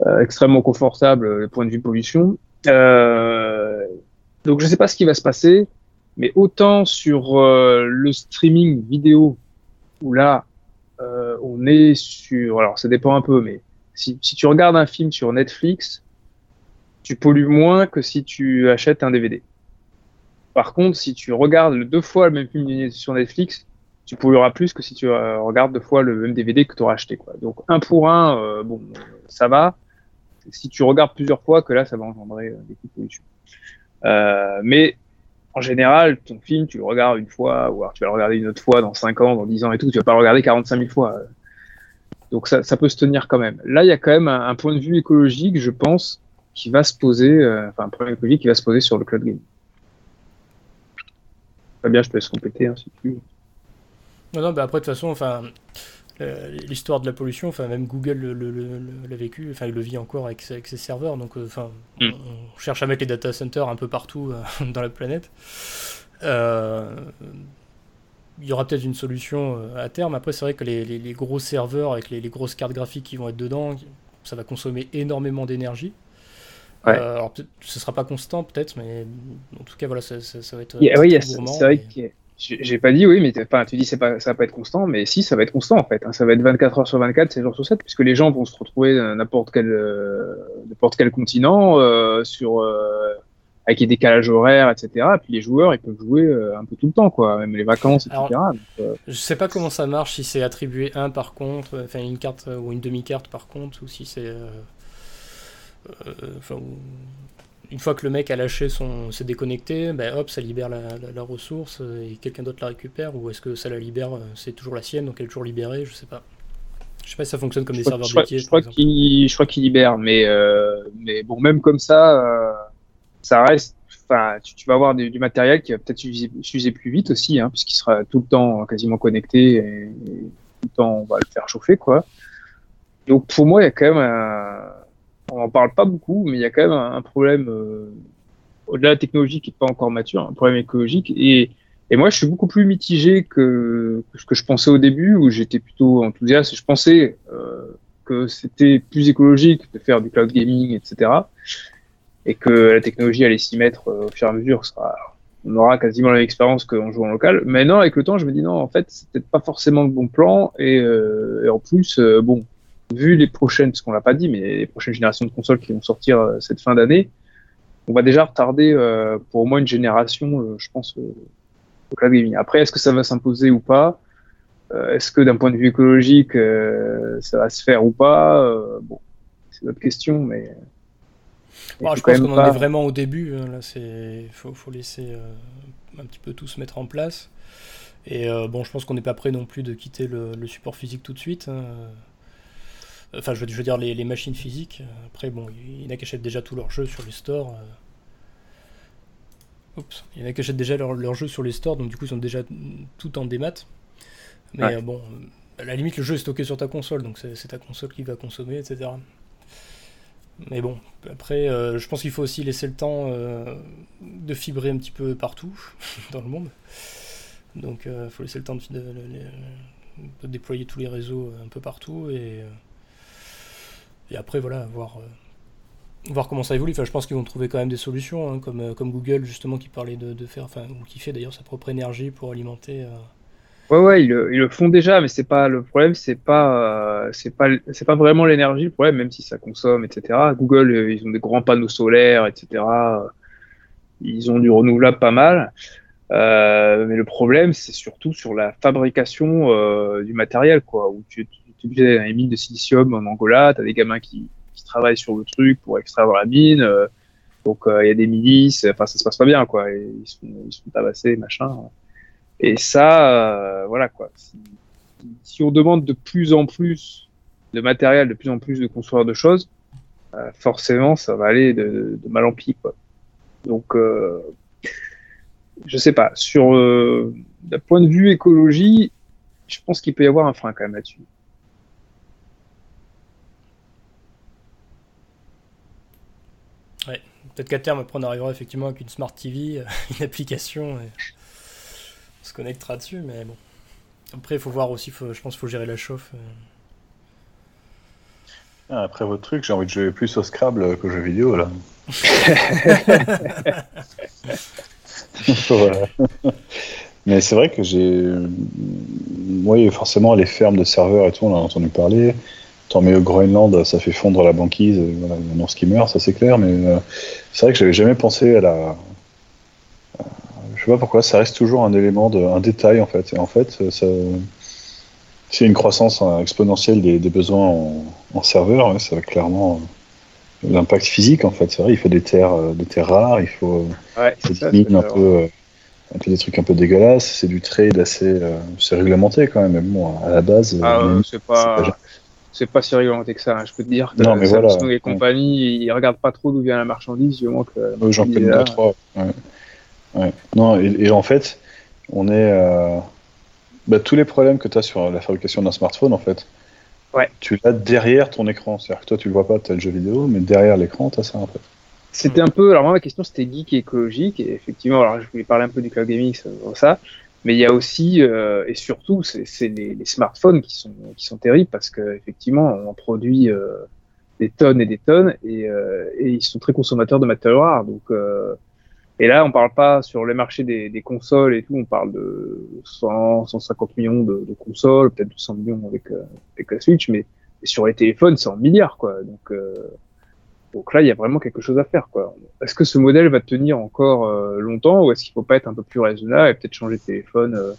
euh, extrêmement confortable du point de vue pollution. donc, je sais pas ce qui va se passer, mais autant sur le streaming vidéo où là, euh, on est sur. Alors, ça dépend un peu, mais si, tu regardes un film sur Netflix, tu pollues moins que si tu achètes un DVD. Par contre, si tu regardes deux fois le même film sur Netflix, tu pollueras plus que si tu euh, regardes deux fois le même DVD que tu auras acheté. Donc, un pour un, euh, bon, ça va. Si tu regardes plusieurs fois, que là, ça va engendrer des coups de pollution. mais en général, ton film, tu le regardes une fois, ou alors tu vas le regarder une autre fois dans 5 ans, dans 10 ans et tout, tu vas pas le regarder 45 000 fois. Donc ça, ça peut se tenir quand même. Là, il y a quand même un, un, point de vue écologique, je pense, qui va se poser, euh, enfin un problème écologique qui va se poser sur le cloud game. bien, je te laisse compléter hein, si tu veux. Non, non, bah après, de toute façon, enfin, l'histoire de la pollution, enfin même Google l'a vécu, enfin il le vit encore avec, avec ses serveurs, donc euh, enfin mm. on, cherche à mettre les data centers un peu partout euh, dans la planète. Euh, il y aura peut-être une solution à terme. Après c'est vrai que les, les, gros serveurs avec les, grosses cartes graphiques qui vont être dedans, ça va consommer énormément d'énergie. Ouais. alors ce sera pas constant peut-être, mais en tout cas voilà ça, ça, va être. Yeah, oui, c'est vrai que j'ai pas dit oui, mais enfin, tu dis c'est pas, ça va pas être constant, mais si, ça va être constant en fait. Hein. Ça va être 24 heures sur 24, 7 jours sur 7, puisque les gens vont se retrouver n'importe quel, euh, n'importe quel continent, euh, sur, euh, avec des décalages horaires, etc. Et puis les joueurs, ils peuvent jouer euh, un peu tout le temps, quoi, même les vacances, etc. Alors, donc, euh, je sais pas comment ça marche, si c'est attribué un par contre, enfin une carte ou une demi-carte par contre, ou si c'est. Enfin, une fois que le mec a lâché son, s'est déconnecté, ben hop, ça libère la, la, la ressource et quelqu'un d'autre la récupère, ou est-ce que ça la libère, euh, c'est toujours la sienne, donc elle est toujours libérée, je sais pas. Je sais pas si ça fonctionne comme je des crois, serveurs je. Je crois qu'il, je crois qu'il libère, mais euh, mais bon, même comme ça, euh, ça reste. Enfin, tu, vas avoir du, matériel qui va peut-être s'user plus vite aussi, hein, puisqu'il sera tout le temps quasiment connecté et, tout le temps on va le faire chauffer, quoi. Donc pour moi, il y a quand même un on n'en parle pas beaucoup, mais il y a quand même un, problème, euh, au-delà de la technologie qui n'est pas encore mature, un problème écologique. Et, et moi, je suis beaucoup plus mitigé que, que ce que je pensais au début, où j'étais plutôt enthousiaste. Je pensais euh, que c'était plus écologique de faire du cloud gaming, etc. Et que la technologie allait s'y mettre euh, au fur et à mesure. On aura quasiment la même expérience qu'en jouant en local. Mais non, avec le temps, je me dis non, en fait, c'est peut-être pas forcément le bon plan. Et, euh, et en plus, euh, bon, vu les prochaines, ce qu'on l'a pas dit, mais les prochaines générations de consoles qui vont sortir euh, cette fin d'année, on va déjà retarder pour au moins une génération, je pense, au cloud gaming. Après, est-ce que ça va s'imposer ou pas? Est-ce que d'un point de vue écologique, ça va se faire ou pas? Bon, c'est notre question, mais. Bon, je pense qu'on pas- en est vraiment au début. hein, Là, c'est faut, faut laisser euh, un petit peu tout se mettre en place. Et euh, bon, je pense qu'on n'est pas prêt non plus de quitter le, le support physique tout de suite. hein. Enfin, je veux, je veux dire les, les machines physiques. Après, bon, il y en a qui achètent déjà tous leurs jeux sur les stores. euh. Oups. Il y en a qui achètent déjà leurs jeux sur les stores, donc du coup, ils sont déjà tout en démat. Mais Ouais. bon, à la limite, le jeu est stocké sur ta console, donc c'est ta console qui va consommer, etc. Mais bon, après, euh, je pense qu'il faut aussi laisser le temps euh, de fibrer un petit peu partout dans le monde. Donc, il faut laisser le temps de, déployer tous les réseaux un peu partout et, euh, et après, voilà, voir, euh, voir comment ça évolue. Enfin, je pense qu'ils vont trouver quand même des solutions, hein, comme, euh, comme Google, justement, qui parlait de, de faire, enfin, ou qui fait d'ailleurs sa propre énergie pour alimenter. Ouais, ouais, ils le, ils le font déjà, mais c'est pas le problème, c'est pas, euh, c'est pas, c'est pas vraiment l'énergie le problème, même si ça consomme, etc. Google, euh, ils ont des grands panneaux solaires, etc. Ils ont du renouvelable pas mal, Euh, mais le problème, c'est surtout sur la fabrication euh, du matériel, quoi. Où tu, tu, tu utilises une mine de silicium en Angola, t'as des gamins qui, qui travaillent sur le truc pour extraire la mine. euh, donc il y a des milices, enfin ça se passe pas bien, quoi. Ils sont, ils sont tabassés, machin. Et ça, euh, voilà quoi. Si, on demande de plus en plus de matériel, de plus en plus de construire de choses, euh, forcément, ça va aller de, mal en pis, quoi. Donc, euh, je sais pas. Sur euh, d'un point de vue écologie, je pense qu'il peut y avoir un frein quand même là-dessus. Peut-être qu'à terme, après, on arrivera effectivement avec une Smart TV, une application, se connectera dessus, mais bon. Après, il faut voir aussi, faut- je pense qu'il faut gérer la chauffe. euh. Ah, Après votre truc, j'ai envie de jouer plus au Scrabble qu'aux jeux vidéo là. Voilà. Mais c'est vrai que j'ai. Oui, forcément, les fermes de serveurs et tout, on en a entendu parler. Tant mieux au Groenland, ça fait fondre la banquise, voilà, il y a qui meurt, ça c'est clair, mais euh, c'est vrai que j'avais jamais pensé à la. Sais pas pourquoi, ça reste toujours un élément, de, un détail en fait. Et en fait, a une croissance hein, exponentielle des, des besoins en, en serveur, ouais, ça va clairement euh, l'impact physique en fait. C'est vrai, il faut des terres, euh, des terres rares, il faut, euh, Ouais, faut c'est ça. des mines c'est un peu, un peu des trucs un peu dégueulasses. C'est du trade assez, euh, c'est réglementé quand même. Mais bon, à la base, Ah, euh, c'est pas, c'est c'est pas si réglementé que ça. hein. Je peux te dire que Non, mais Samsung voilà. et compagnie, ils regardent pas trop d'où vient la marchandise, du moment que j'en connais deux trois. Ouais. Ouais. Non, et, et en fait, on est euh, bah, tous les problèmes que tu as sur la fabrication d'un smartphone, en fait. Ouais. Tu l'as derrière ton écran. C'est-à-dire que toi, tu le vois pas, tu as le jeu vidéo, mais derrière l'écran, tu as ça, en fait. C'était un peu, alors moi ma question c'était geek et écologique, et effectivement, alors je voulais parler un peu du cloud gaming, ça, ça mais il y a aussi, euh, et surtout, c'est les, les smartphones qui sont, qui sont terribles parce qu'effectivement, on en produit euh, des tonnes et des tonnes, et, euh, et ils sont très consommateurs de matériaux rares. Donc, euh, et là, on parle pas sur les marchés des, des consoles et tout, on parle de 100, 150 millions de, de consoles, peut-être 200 millions avec, euh, avec la Switch, mais sur les téléphones, c'est en milliards, quoi. Donc, euh, donc là, il y a vraiment quelque chose à faire, quoi. Est-ce que ce modèle va tenir encore euh, longtemps ou est-ce qu'il faut pas être un peu plus raisonnable et peut-être changer de téléphone euh,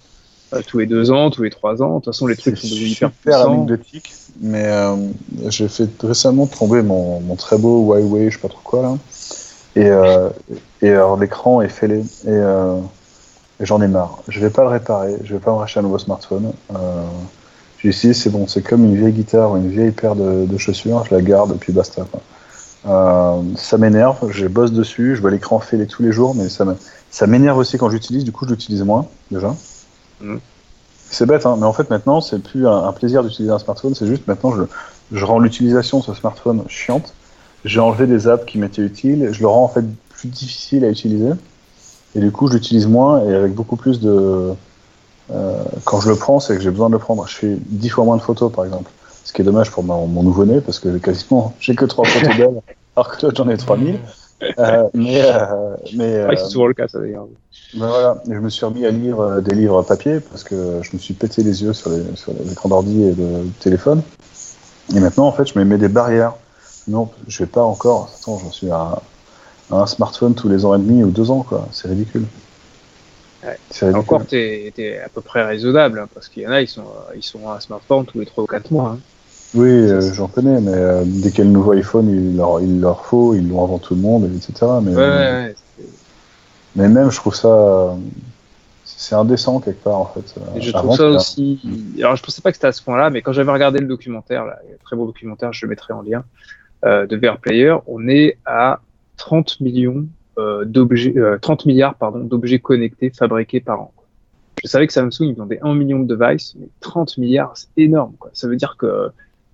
euh, tous les deux ans, tous les trois ans? De toute façon, les trucs sont devenus hyper anecdotique, mais euh, j'ai fait récemment tomber mon, mon très beau Huawei, je sais pas trop quoi là, et, euh, et alors l'écran est fêlé et, euh, et j'en ai marre. Je vais pas le réparer, je vais pas me racheter un nouveau smartphone. Euh, j'ai essayé, c'est bon, c'est comme une vieille guitare ou une vieille paire de, de chaussures, je la garde et puis basta. Quoi. Euh, ça m'énerve, je bosse dessus, je vois l'écran fêlé tous les jours, mais ça m'énerve aussi quand j'utilise, du coup je l'utilise moins déjà. Mhm. C'est bête, hein, mais en fait maintenant c'est plus un, un plaisir d'utiliser un smartphone, c'est juste maintenant je, je rends l'utilisation de ce smartphone chiante. J'ai enlevé des apps qui m'étaient utiles, je le rends en fait plus difficile à utiliser. Et du coup je l'utilise moins et avec beaucoup plus de. euh, quand je le prends, c'est que j'ai besoin de le prendre. Je fais dix fois moins de photos par exemple. Ce qui est dommage pour mon, mon nouveau-né parce que quasiment j'ai que trois photos d'elle alors que toi j'en ai 3000. Euh, mais euh, mais Ouais, c'est euh, souvent le cas, ça d'ailleurs. ben voilà, je me suis remis à lire des livres papier parce que je me suis pété les yeux sur les sur l'écran d'ordi et le téléphone. Et maintenant, en fait, je me mets des barrières. Non, je vais pas encore. Attends, j'en suis à, à un smartphone tous les ans et demi ou deux ans, quoi. C'est ridicule. Ouais. C'est ridicule. Encore, t'es es à peu près raisonnable, hein, parce qu'il y en a, ils sont, ils sont à un smartphone tous les 3 ou 4 mois. hein. Oui, euh, j'en connais, mais euh, dès qu'il y a le nouveau iPhone, il leur, il leur faut, ils l'ont avant tout le monde, etc. Mais, Ouais, ouais, ouais. mais même, je trouve ça. C'est indécent quelque part, en fait. Et je trouve ça aussi. Alors, je pensais pas que c'était à ce point-là, mais quand j'avais regardé le documentaire, là, un très beau documentaire, je le mettrai en lien, de VR Player, on est à 30 millions euh, d'objets, euh, 30 milliards pardon d'objets connectés fabriqués par an. Je savais que Samsung vendait 1 million de devices, mais 30 milliards, c'est énorme. Ça veut dire que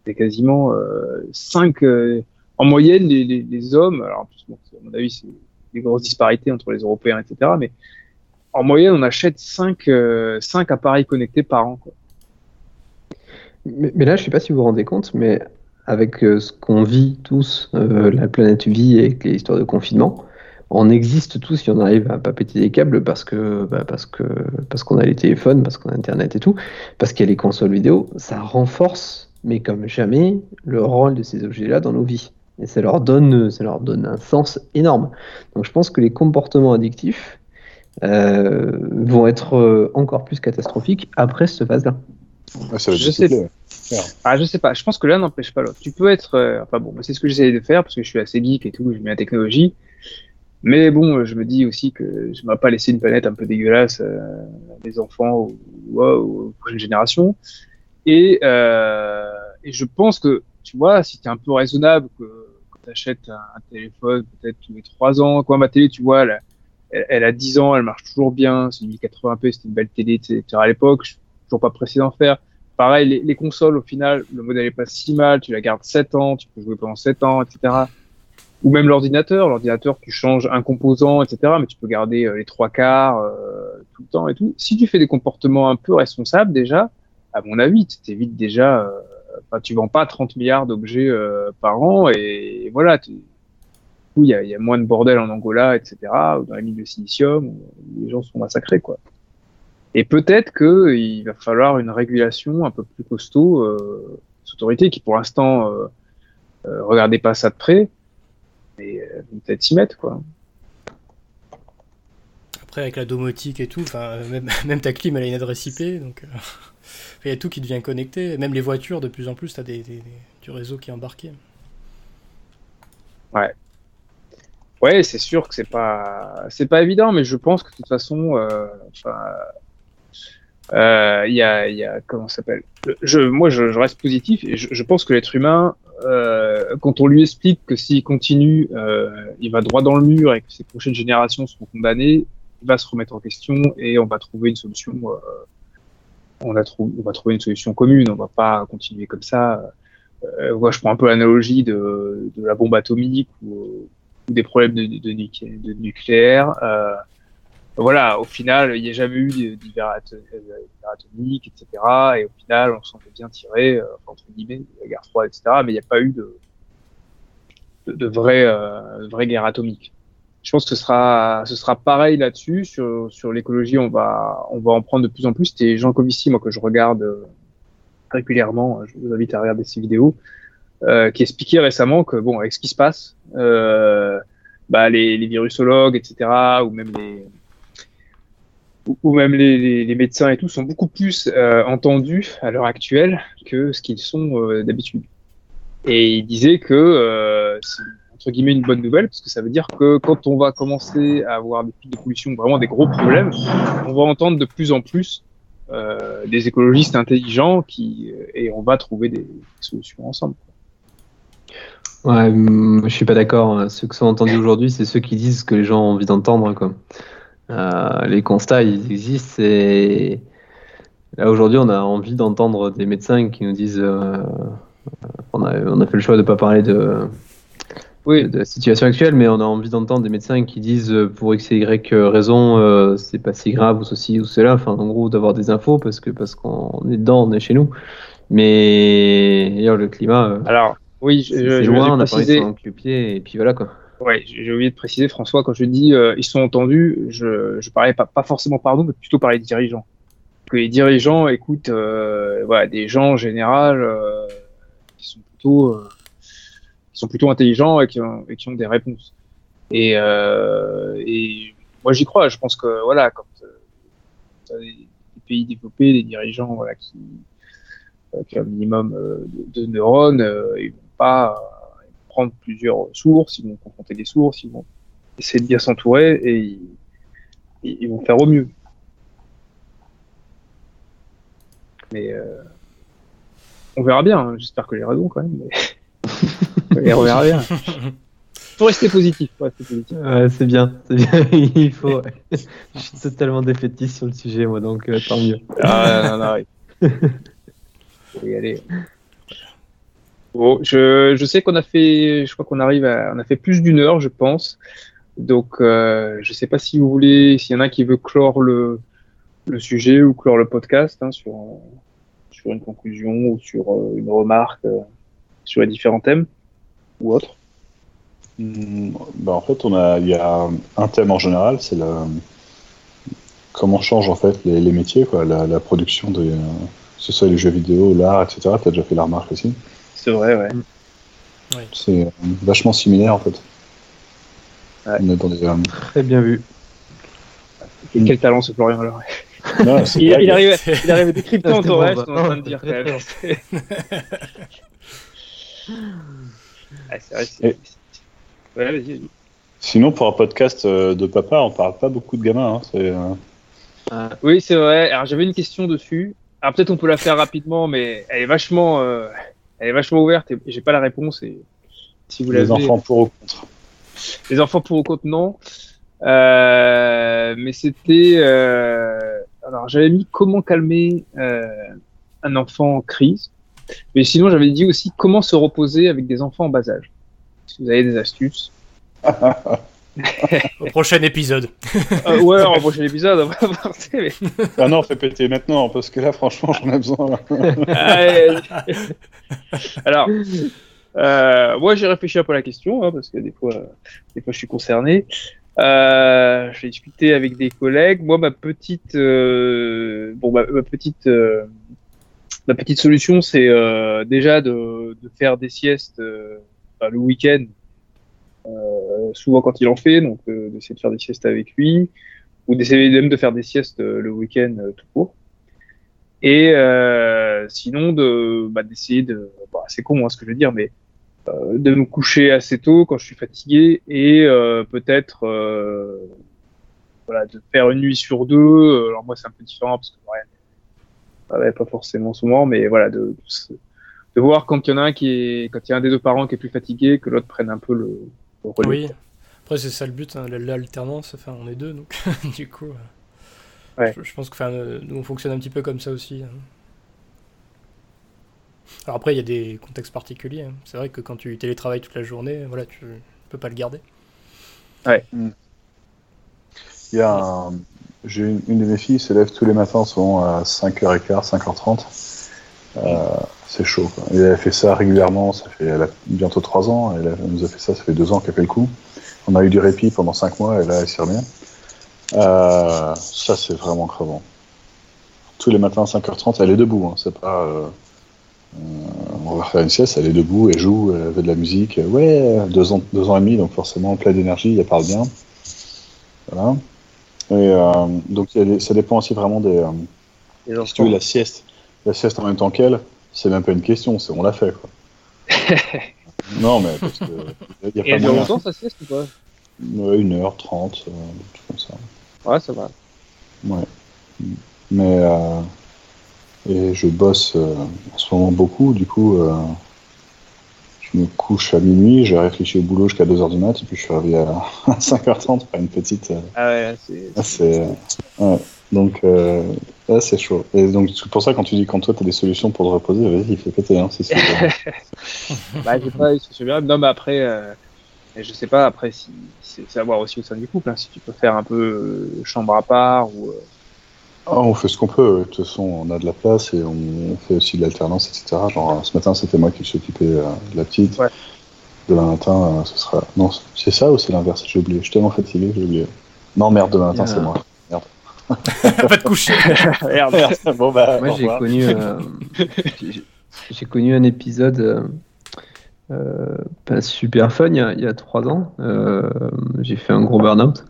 c'est quasiment euh, 5 euh, en moyenne les, hommes. Alors en plus, bon, à mon avis, c'est des grosses disparités entre les Européens, etc. Mais en moyenne, on achète 5, euh, 5 appareils connectés par an. Mais, là, je sais pas si vous vous rendez compte, mais avec euh, ce qu'on vit tous, euh, la planète vit avec les histoires de confinement, on existe tous si on arrive à pas péter des câbles parce que bah, parce que parce qu'on a les téléphones, parce qu'on a Internet et tout, parce qu'il y a les consoles vidéo, ça renforce, mais comme jamais, le rôle de ces objets-là dans nos vies. Et ça leur donne ça leur donne un sens énorme. Donc je pense que les comportements addictifs euh, vont être encore plus catastrophiques après cette phase-là. Va Je sais découper. Ah, je sais pas. Je pense que l'un n'empêche pas l'autre. Tu peux être, euh, enfin bon, c'est ce que j'essaie de faire parce que je suis assez geek et tout, j'aime bien la technologie. Mais bon, euh, je me dis aussi que je ne vais pas laisser une planète un peu dégueulasse euh, à des enfants ou, aux prochaines générations. Et, euh, et je pense que, tu vois, si tu es un peu raisonnable, que, que tu achètes un, téléphone peut-être tous les trois ans, quoi, ma télé, tu vois, elle, a 10 ans, elle marche toujours bien, c'est une 1080p, c'était une belle télé, etc. à l'époque, je suis toujours pas pressé d'en faire. Pareil, les, les, consoles, au final, le modèle est pas si mal, tu la gardes 7 ans, tu peux jouer pendant 7 ans, etc. Ou même l'ordinateur, l'ordinateur, tu changes un composant, etc. Mais tu peux garder euh, les trois quarts euh, tout le temps et tout. Si tu fais des comportements un peu responsables, déjà, à mon avis, tu t'évites déjà, euh, tu vends pas 30 milliards d'objets euh, par an et, voilà. Tu, il y a, y a, moins de bordel en Angola, etc., ou dans les mines de silicium, où les gens sont massacrés, quoi. Et peut-être que il va falloir une régulation un peu plus costaud euh, des autorités qui, pour l'instant, euh, euh, regardaient pas ça de près, mais euh, peut-être s'y mettre, quoi. Après, avec la domotique et tout, même, même ta clim, elle a une adresse IP, donc il euh, y a tout qui devient connecté. Même les voitures, de plus en plus, tu as des, des, des, du réseau qui est embarqué. Ouais. Ouais, c'est sûr que c'est pas c'est pas évident, mais je pense que de toute façon, euh, il euh, y, a, y a comment s'appelle? Je, Moi, je, je, reste positif et je, je pense que l'être humain, euh, quand on lui explique que s'il continue, euh, il va droit dans le mur et que ses prochaines générations seront condamnées, il va se remettre en question et on va trouver une solution. euh, on, a on va trouver une solution commune. On va pas continuer comme ça. Je prends un peu l'analogie de, de la bombe atomique ou des problèmes de, de nucléaire. Euh, voilà, au final, il n'y a jamais eu d'hiver atomique, etc. Et au final, on s'en fait bien tirer, euh, entre guillemets, la guerre froide, etc. Mais il n'y a pas eu de, de, de vraie, euh, vraie guerre atomique. Je pense que ce sera, ce sera pareil là-dessus. Sur, sur l'écologie, on va, on va en prendre de plus en plus. C'était Jean Covici, moi, que je regarde euh, régulièrement. Je vous invite à regarder ses vidéos. Qui expliquait récemment que bon avec ce qui se passe bah, les, les, virusologues etc ou même les ou, même les, médecins et tout sont beaucoup plus euh, entendus à l'heure actuelle que ce qu'ils sont euh, d'habitude et il disait que euh, c'est entre guillemets une bonne nouvelle parce que ça veut dire que quand on va commencer à avoir des pics de pollution vraiment des gros problèmes on va entendre de plus en plus des écologistes intelligents qui et on va trouver des, solutions ensemble Ouais, je suis pas d'accord. Ceux qui sont entendus aujourd'hui, c'est ceux qui disent ce que les gens ont envie d'entendre. Euh, les constats, ils existent. Et là, aujourd'hui, on a envie d'entendre des médecins qui nous disent euh, on, a, on a fait le choix de ne pas parler de, oui. de, la situation actuelle, mais on a envie d'entendre des médecins qui disent pour X et Y raison, euh, c'est pas si grave ou ceci ou cela. Enfin, en gros, d'avoir des infos parce que parce qu'on est dedans, on est chez nous. Mais le climat. Alors. Oui, je, c'est je loin, on a préciser... pas pied et puis voilà quoi. Ouais, j'ai oublié de préciser, François, quand je dis euh, ils sont entendus, je, je parlais pas, pas forcément par nous, mais plutôt par les dirigeants. Que les dirigeants écoutent euh, voilà, des gens en général euh, qui sont plutôt euh, qui sont plutôt intelligents et qui ont, et qui ont des réponses. Et, euh, et moi j'y crois. Je pense que voilà, quand euh, des, des pays développés, des dirigeants voilà, qui, euh, qui ont un minimum euh, de, de neurones, euh, ils vont pas euh, prendre plusieurs sources, ils vont confronter des sources, ils vont essayer de bien s'entourer et ils, vont faire au mieux. Mais euh, on verra bien. hein. J'espère que j'ai raison quand même. Mais... on verra bien. Faut rester positif. Faut rester positif. Ouais, c'est bien, c'est bien, il faut. ouais. Je suis totalement défaitiste sur le sujet, moi, donc euh, tant mieux. Ah, non, non, oui. Faut y aller. Bon, je, je sais qu'on a fait, je crois qu'on arrive à, on a fait plus d'une heure, je pense. Donc, euh, je sais pas si vous voulez, s'il y en a qui veut clore le, le sujet ou clore le podcast hein, sur, sur une conclusion ou sur euh, une remarque euh, sur les différents thèmes ou autre. Hmm, bah, en fait, on a, il y a un thème en général, c'est le comment changent en fait les, les métiers, quoi, la, la production de, euh, ce soit les jeux vidéo, l'art, etc. Tu as déjà fait la remarque aussi. C'est vrai, ouais. C'est euh, vachement similaire en fait. Ouais. On est dans des, euh, Très bien vu. Et Mm. quel talent ce Florian alors. non, c'est Il, il arrive, il arrive Ah, Torres, bon, on est bah. en train de dire quand même. Ah, vrai, Et- Ouais. Sinon, pour un podcast euh, de papa, on parle pas beaucoup de gamins. Hein. C'est, euh, Oui, c'est vrai. Alors j'avais une question dessus. Alors peut-être on peut la faire rapidement, mais elle est vachement, euh, elle est vachement ouverte et j'ai pas la réponse. Et si vous les enfants pour ou contre. les enfants pour ou contre non. Euh, mais c'était, euh, alors j'avais mis comment calmer euh, un enfant en crise. Mais sinon j'avais dit aussi comment se reposer avec des enfants en bas âge. Si vous avez des astuces. Au prochain épisode. Euh, ouais, au prochain épisode, on va voir. mais- Ah non, fais péter maintenant, parce que là, franchement, j'en ai besoin. Alors, euh, moi j'ai réfléchi un peu à la question hein, parce que des fois, des fois je suis concerné. Euh, j'ai discuté avec des collègues. Moi, ma petite, euh, bon, ma, ma petite, euh, ma petite solution, c'est euh, déjà de, de faire des siestes euh, enfin, le week-end, souvent quand il en fait, donc euh, d'essayer de faire des siestes avec lui, ou d'essayer même de faire des siestes euh, le week-end euh, tout court. Et euh, sinon, de bah, d'essayer de, bah, c'est con hein, ce que je veux dire, mais euh, de me coucher assez tôt quand je suis fatigué et euh, peut-être euh, voilà de faire une nuit sur deux. Euh, Alors moi c'est un peu différent parce que ouais, ouais, pas forcément souvent, mais voilà de, de, de voir quand il y en a un qui est quand il y a un des deux parents qui est plus fatigué que l'autre prenne un peu le. Oui. Après, c'est ça le but, hein, l'alternance. Enfin, on est deux, donc du coup. euh, Ouais. Je, je pense que enfin, euh, nous, on fonctionne un petit peu comme ça aussi. hein. Alors après, il y a des contextes particuliers. hein. C'est vrai que quand tu télétravailles toute la journée, voilà, tu peux pas le garder. Il y a un- J'ai une, une de mes filles se lève tous les matins, souvent à 5h15, 5h30. Euh, c'est chaud. Quoi. Et elle fait ça régulièrement, ça fait elle a bientôt 3 ans, elle, a- elle nous a fait ça, ça fait 2 ans qu'elle fait le coup. On a eu du répit pendant 5 mois et là elle s'y remet. Euh, ça c'est vraiment crevant. Tous les matins à 5h30, elle est debout, hein, c'est pas... euh, euh, on va faire une sieste, elle est debout, elle joue, elle fait de la musique. Ouais, deux ans, deux ans et demi, donc forcément plein d'énergie, elle parle bien. Voilà. Et donc ça dépend aussi vraiment des. si tu veux, la sieste, la sieste en même temps qu'elle, c'est même pas une question, c'est on l'a fait quoi. non mais parce que il y a Et pas elle longtemps sa sieste ou pas? Ouais, une heure trente, euh, trucs comme ça. Ouais, ça va. Ouais. Mais euh, et je bosse euh, en ce moment beaucoup, du coup euh, je me couche à minuit, j'ai réfléchi au boulot jusqu'à 2h du mat, et puis je suis réveillé à 5h30 par une petite. euh, Ah ouais, c'est. Ah, c'est ouais. Donc euh, là, c'est chaud. Et donc c'est pour ça quand tu dis quand toi tu as des solutions pour te reposer, vas-y, fais péter hein, c'est sûr. Bah, j'ai pas eu ce souvenir. Non, mais après, euh, je sais pas, après, si, c'est c'est à voir aussi au sein du couple, hein, si tu peux faire un peu euh, chambre à part ou. euh, Ah, on fait ce qu'on peut, de toute façon on a de la place et on fait aussi de l'alternance, etc. Genre ce matin c'était moi qui me suis occupé euh, de la petite. Ouais. Demain matin, euh, ce sera. Non, c'est ça ou c'est l'inverse? J'ai oublié. Je suis tellement fatigué que j'ai oublié. Non, merde, demain matin, c'est moi. Va te coucher. Merde. bon, bah, Moi, j'ai connu, euh, j'ai- connu un épisode euh, euh, pas super fun il y a, il y a trois ans. Euh, j'ai fait un gros burn-out.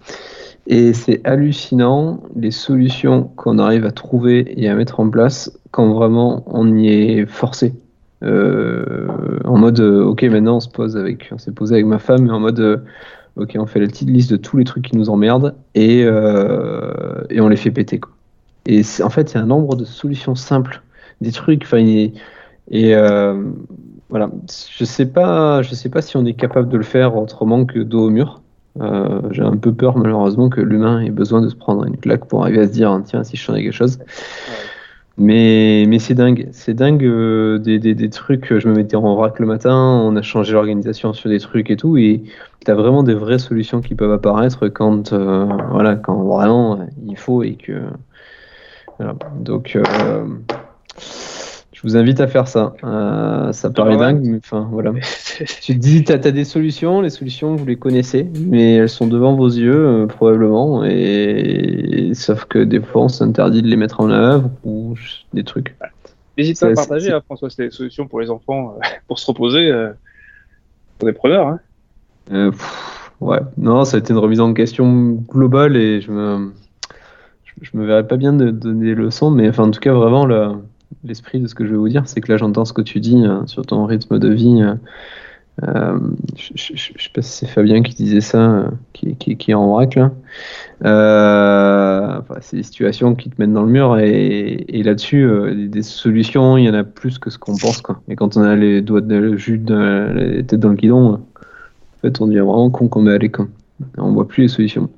Et c'est hallucinant les solutions qu'on arrive à trouver et à mettre en place quand vraiment on y est forcé. Euh, en mode, ok, maintenant on se pose avec, on s'est posé avec ma femme, mais en mode, euh, ok, on fait la petite liste de tous les trucs qui nous emmerdent et, euh, et on les fait péter. Quoi. Et en fait, il y a un nombre de solutions simples, des trucs, et, et, euh, voilà. Je sais pas, je sais pas si on est capable de le faire autrement que dos au mur. Euh, J'ai un peu peur, malheureusement, que l'humain ait besoin de se prendre une claque pour arriver à se dire, tiens, si je changeais quelque chose. Mais, mais c'est dingue, c'est dingue euh, des, des, des trucs. Je me mettais en vrac le matin, on a changé l'organisation sur des trucs et tout, et tu as vraiment des vraies solutions qui peuvent apparaître quand, euh, voilà, quand vraiment euh, il faut et que. Voilà. Donc, euh, vous invite à faire ça. Euh, ça paraît ouais. dingue, mais enfin, voilà. Tu te dis, tu as, des solutions, les solutions, vous les connaissez, mais elles sont devant vos yeux, euh, probablement, et sauf que des fois, on s'interdit de les mettre en œuvre ou des trucs. N'hésite pas à partager, hein, François, c'est des solutions pour les enfants, euh, pour se reposer. Pour des preneurs. Hein. Pff, ouais, non, ça a été une remise en question globale et je me, je, je me verrais pas bien de donner des leçons, mais enfin, en tout cas, vraiment, le- l'esprit de ce que je vais vous dire, c'est que là, j'entends ce que tu dis euh, sur ton rythme de vie. euh, euh, je, je sais pas si c'est Fabien qui disait ça, euh, qui, est en vrac là. Euh, enfin, c'est des situations qui te mettent dans le mur et, là-dessus, des, solutions, il y en a plus que ce qu'on pense. Quoi. Et quand on a les doigts de jus de la tête dans le guidon, en fait, on devient vraiment con qu'on met à l'écran. On voit plus les solutions.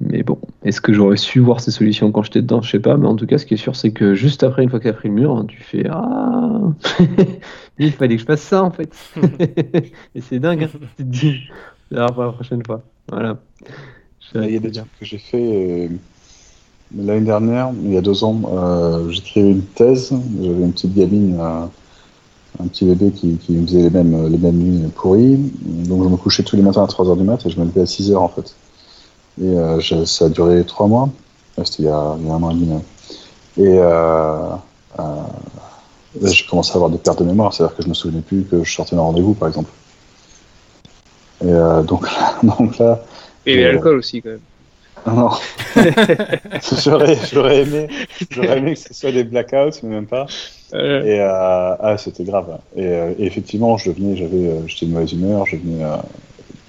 Mais bon, est-ce que j'aurais su voir ces solutions quand j'étais dedans? Je sais pas, mais en tout cas, ce qui est sûr, c'est que juste après, une fois que tu as pris le mur, tu fais Ah Il fallait que je fasse ça en fait. Et c'est dingue, hein. tu te dis pour la prochaine fois. Voilà. Il y a des trucs que j'ai fait euh, l'année dernière, il y a deux ans. Euh, J'écrivais une thèse. J'avais une petite gamine, euh, un petit bébé qui, qui me faisait les mêmes, les mêmes nuits pourries. Donc je me couchais tous les matins à 3h du mat et je me levais à 6h en fait. Et euh, je- ça a duré trois mois. C'était il, y a- il y a un an et demi. Et euh, euh, là, j'ai commencé à avoir des pertes de mémoire. C'est-à-dire que je me souvenais plus que je sortais d'un rendez-vous par exemple. Et donc, donc là, Et l'alcool aussi, quand même. non. j'aurais, j'aurais aimé, j'aurais aimé que ce soit des blackouts, mais même pas. Euh, Et euh, ah, c'était grave. Et, euh, et effectivement, je devenais, j'avais, j'étais de mauvaise humeur, je devenais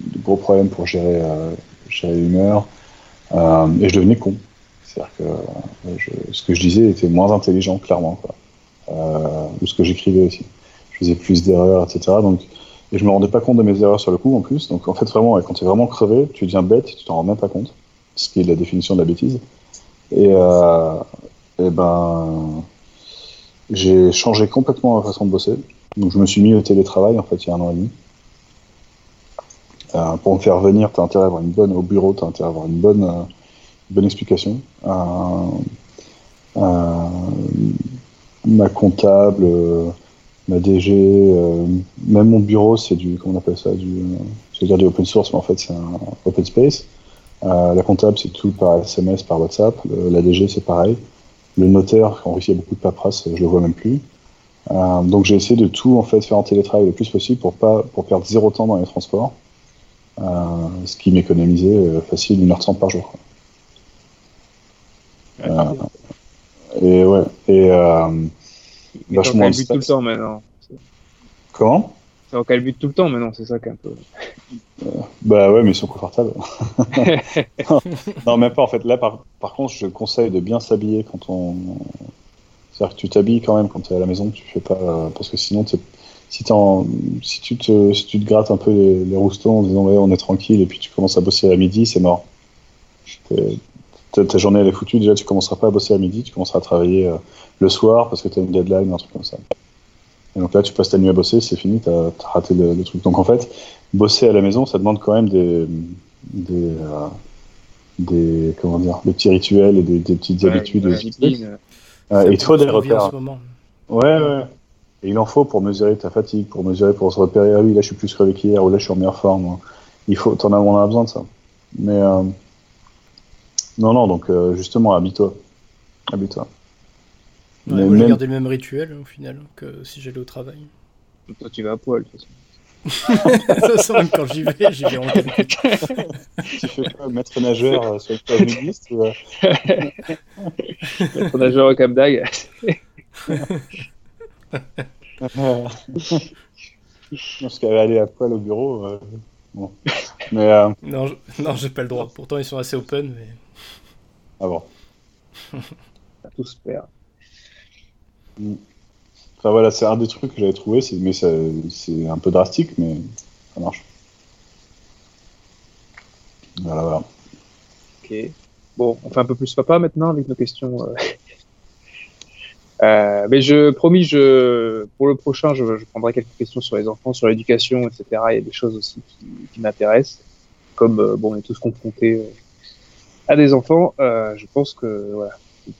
de gros problèmes pour gérer, gérer l'humeur, euh, et je devenais con. C'est-à-dire que euh, ce que je disais était moins intelligent, clairement, quoi. Euh, ou ce que j'écrivais aussi. Je faisais plus d'erreurs, etc. Donc, et je me rendais pas compte de mes erreurs sur le coup, en plus. Donc, en fait, vraiment, quand tu es vraiment crevé, tu deviens bête, tu t'en rends même pas compte. Ce qui est la définition de la bêtise. Et, euh, et ben, j'ai changé complètement ma façon de bosser. Donc je me suis mis au télétravail en fait il y a un an et demi. Pour me faire venir, tu intérêt à avoir une bonne au bureau, tu as intérêt à avoir une bonne, euh, bonne explication. Ma comptable, euh, ma DG, euh, même mon bureau, c'est du comment on appelle ça, du, euh, je dire du open source, mais en fait c'est un open space. La comptable, c'est tout par SMS, par WhatsApp. La DG, c'est pareil. Le notaire, en Russie, il y a beaucoup de paperasse, je le vois même plus. Donc j'ai essayé de tout en fait faire en télétravail le plus possible pour pas pour perdre zéro temps dans les transports, ce qui m'économisait euh, facile une heure trente par jour. Euh, et ouais. Et euh, vachement calbute tout le temps maintenant. comment? T'es en calbute tout le temps maintenant, c'est ça qui est un peu. Bah ouais, mais ils sont confortables. non, même pas en fait. Là, par, par contre, je conseille de bien s'habiller quand on. C'est-à-dire que tu t'habilles quand même quand tu es à la maison, tu fais pas. euh, Parce que sinon, t'es- si, t'es en- si, tu te, si tu te grattes un peu les, les roustons en disant ouais, on est tranquille et puis tu commences à bosser à midi, c'est mort. Ta, ta journée elle est foutue. Déjà, tu commenceras pas à bosser à midi, tu commenceras à travailler euh, le soir parce que tu as une deadline, un truc comme ça. Et donc là, tu passes ta nuit à bosser, c'est fini, tu as, raté le, le truc. Donc en fait, bosser à la maison, ça demande quand même des, des, euh, des, comment dire, des petits rituels et des, des petites habitudes. Ouais, et il te faut des repères. ce moment. Ouais, ouais. Et il en faut pour mesurer ta fatigue, pour mesurer, pour se repérer, ah oui, là je suis plus crevé qu'hier, ou là je suis en meilleure forme. Il faut, t'en as, on a besoin de ça. Mais euh, non, non, donc euh, justement, habille-toi. Habille-toi. Ouais, moi, j'ai même- gardé le même rituel au final que si j'allais au travail. Toi, tu vas à poil. de toute façon. de toute façon, même quand j'y vais, j'y vais en. Tu fais quoi, maître nageur euh, sur le plage nudiste ou, Maître nageur au Cap d'Agde. Parce qu'elle aller à poil au bureau. euh, bon. Mais euh, Non, je- non, j'ai pas le droit. Pourtant, ils sont assez open, mais ah bon. On va tous perdre. Enfin voilà, c'est un des trucs que j'avais trouvé, c'est- mais ça- c'est un peu drastique, mais ça marche. Voilà, voilà. Ok. Bon, on fait un peu plus papa maintenant avec nos questions. euh. Euh, mais je promis, je pour le prochain, je, je prendrai quelques questions sur les enfants, sur l'éducation, etc. Il y a des choses aussi qui, qui m'intéressent, comme euh, bon, on est tous confrontés euh, à des enfants. euh, je pense que voilà,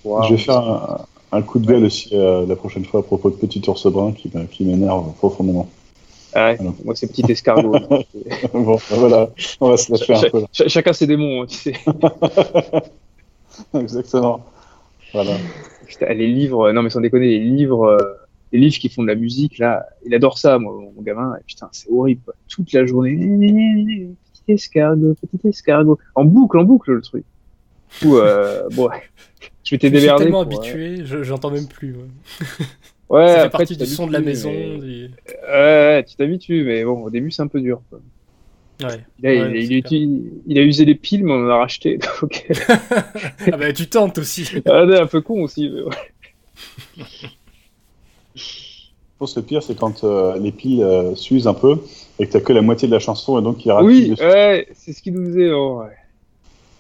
pourra- Je vais faire un, un coup de gueule aussi euh, la prochaine fois à propos de Petit Ours Brun qui, m- qui m'énerve profondément. Ah ouais, Alors. moi c'est petit escargot. bon, ben voilà, on va se lâcher un peu là. Ch- chacun ses démons, hein, tu sais. Exactement. Voilà. Putain, les livres, non mais sans déconner, les livres, euh, les livres qui font de la musique, là, il adore ça, moi, mon gamin. Et putain, c'est horrible, quoi. Toute la journée, petit escargot, petit escargot, en boucle, en boucle, le truc. Du coup, euh, bon, ouais. je m'étais je suis démerdé. tellement pour, euh, habitué, je- j'entends même plus. ouais. Ouais, Ça fait après, partie tu du son de la t'habitues, maison. mais- du- ouais, tu t'habitues, mais bon, au début, c'est un peu dur. Quoi. Ouais. Là, Ouais, il, a usé les piles, mais on en a racheté. Donc, Ah bah tu tentes aussi. ah, un peu con aussi. mais ouais. Je pense que le pire, c'est quand euh, les piles euh, s'usent un peu et que t'as que la moitié de la chanson et donc il rate Oui, ouais, c'est ce qu'il nous disait. oh, ouais.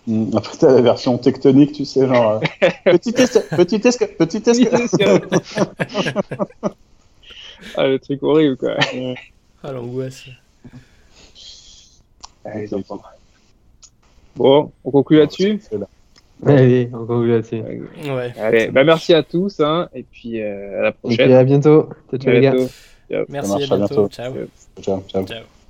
Mm. Après, t'as la version tectonique, tu sais, genre. euh, petit esca- petit ah, le truc horrible, quoi. Ah l'angoisse. Enfants. Bon, on conclut là-dessus. Allez, on conclut là-dessus. Ouais. Allez, bah merci à tous, hein, et puis euh, à la Et puis prochaine. à bientôt. Ciao, ciao À les gars. bientôt. Merci, à à bientôt. bientôt. Ciao. Ciao, ciao. Ciao.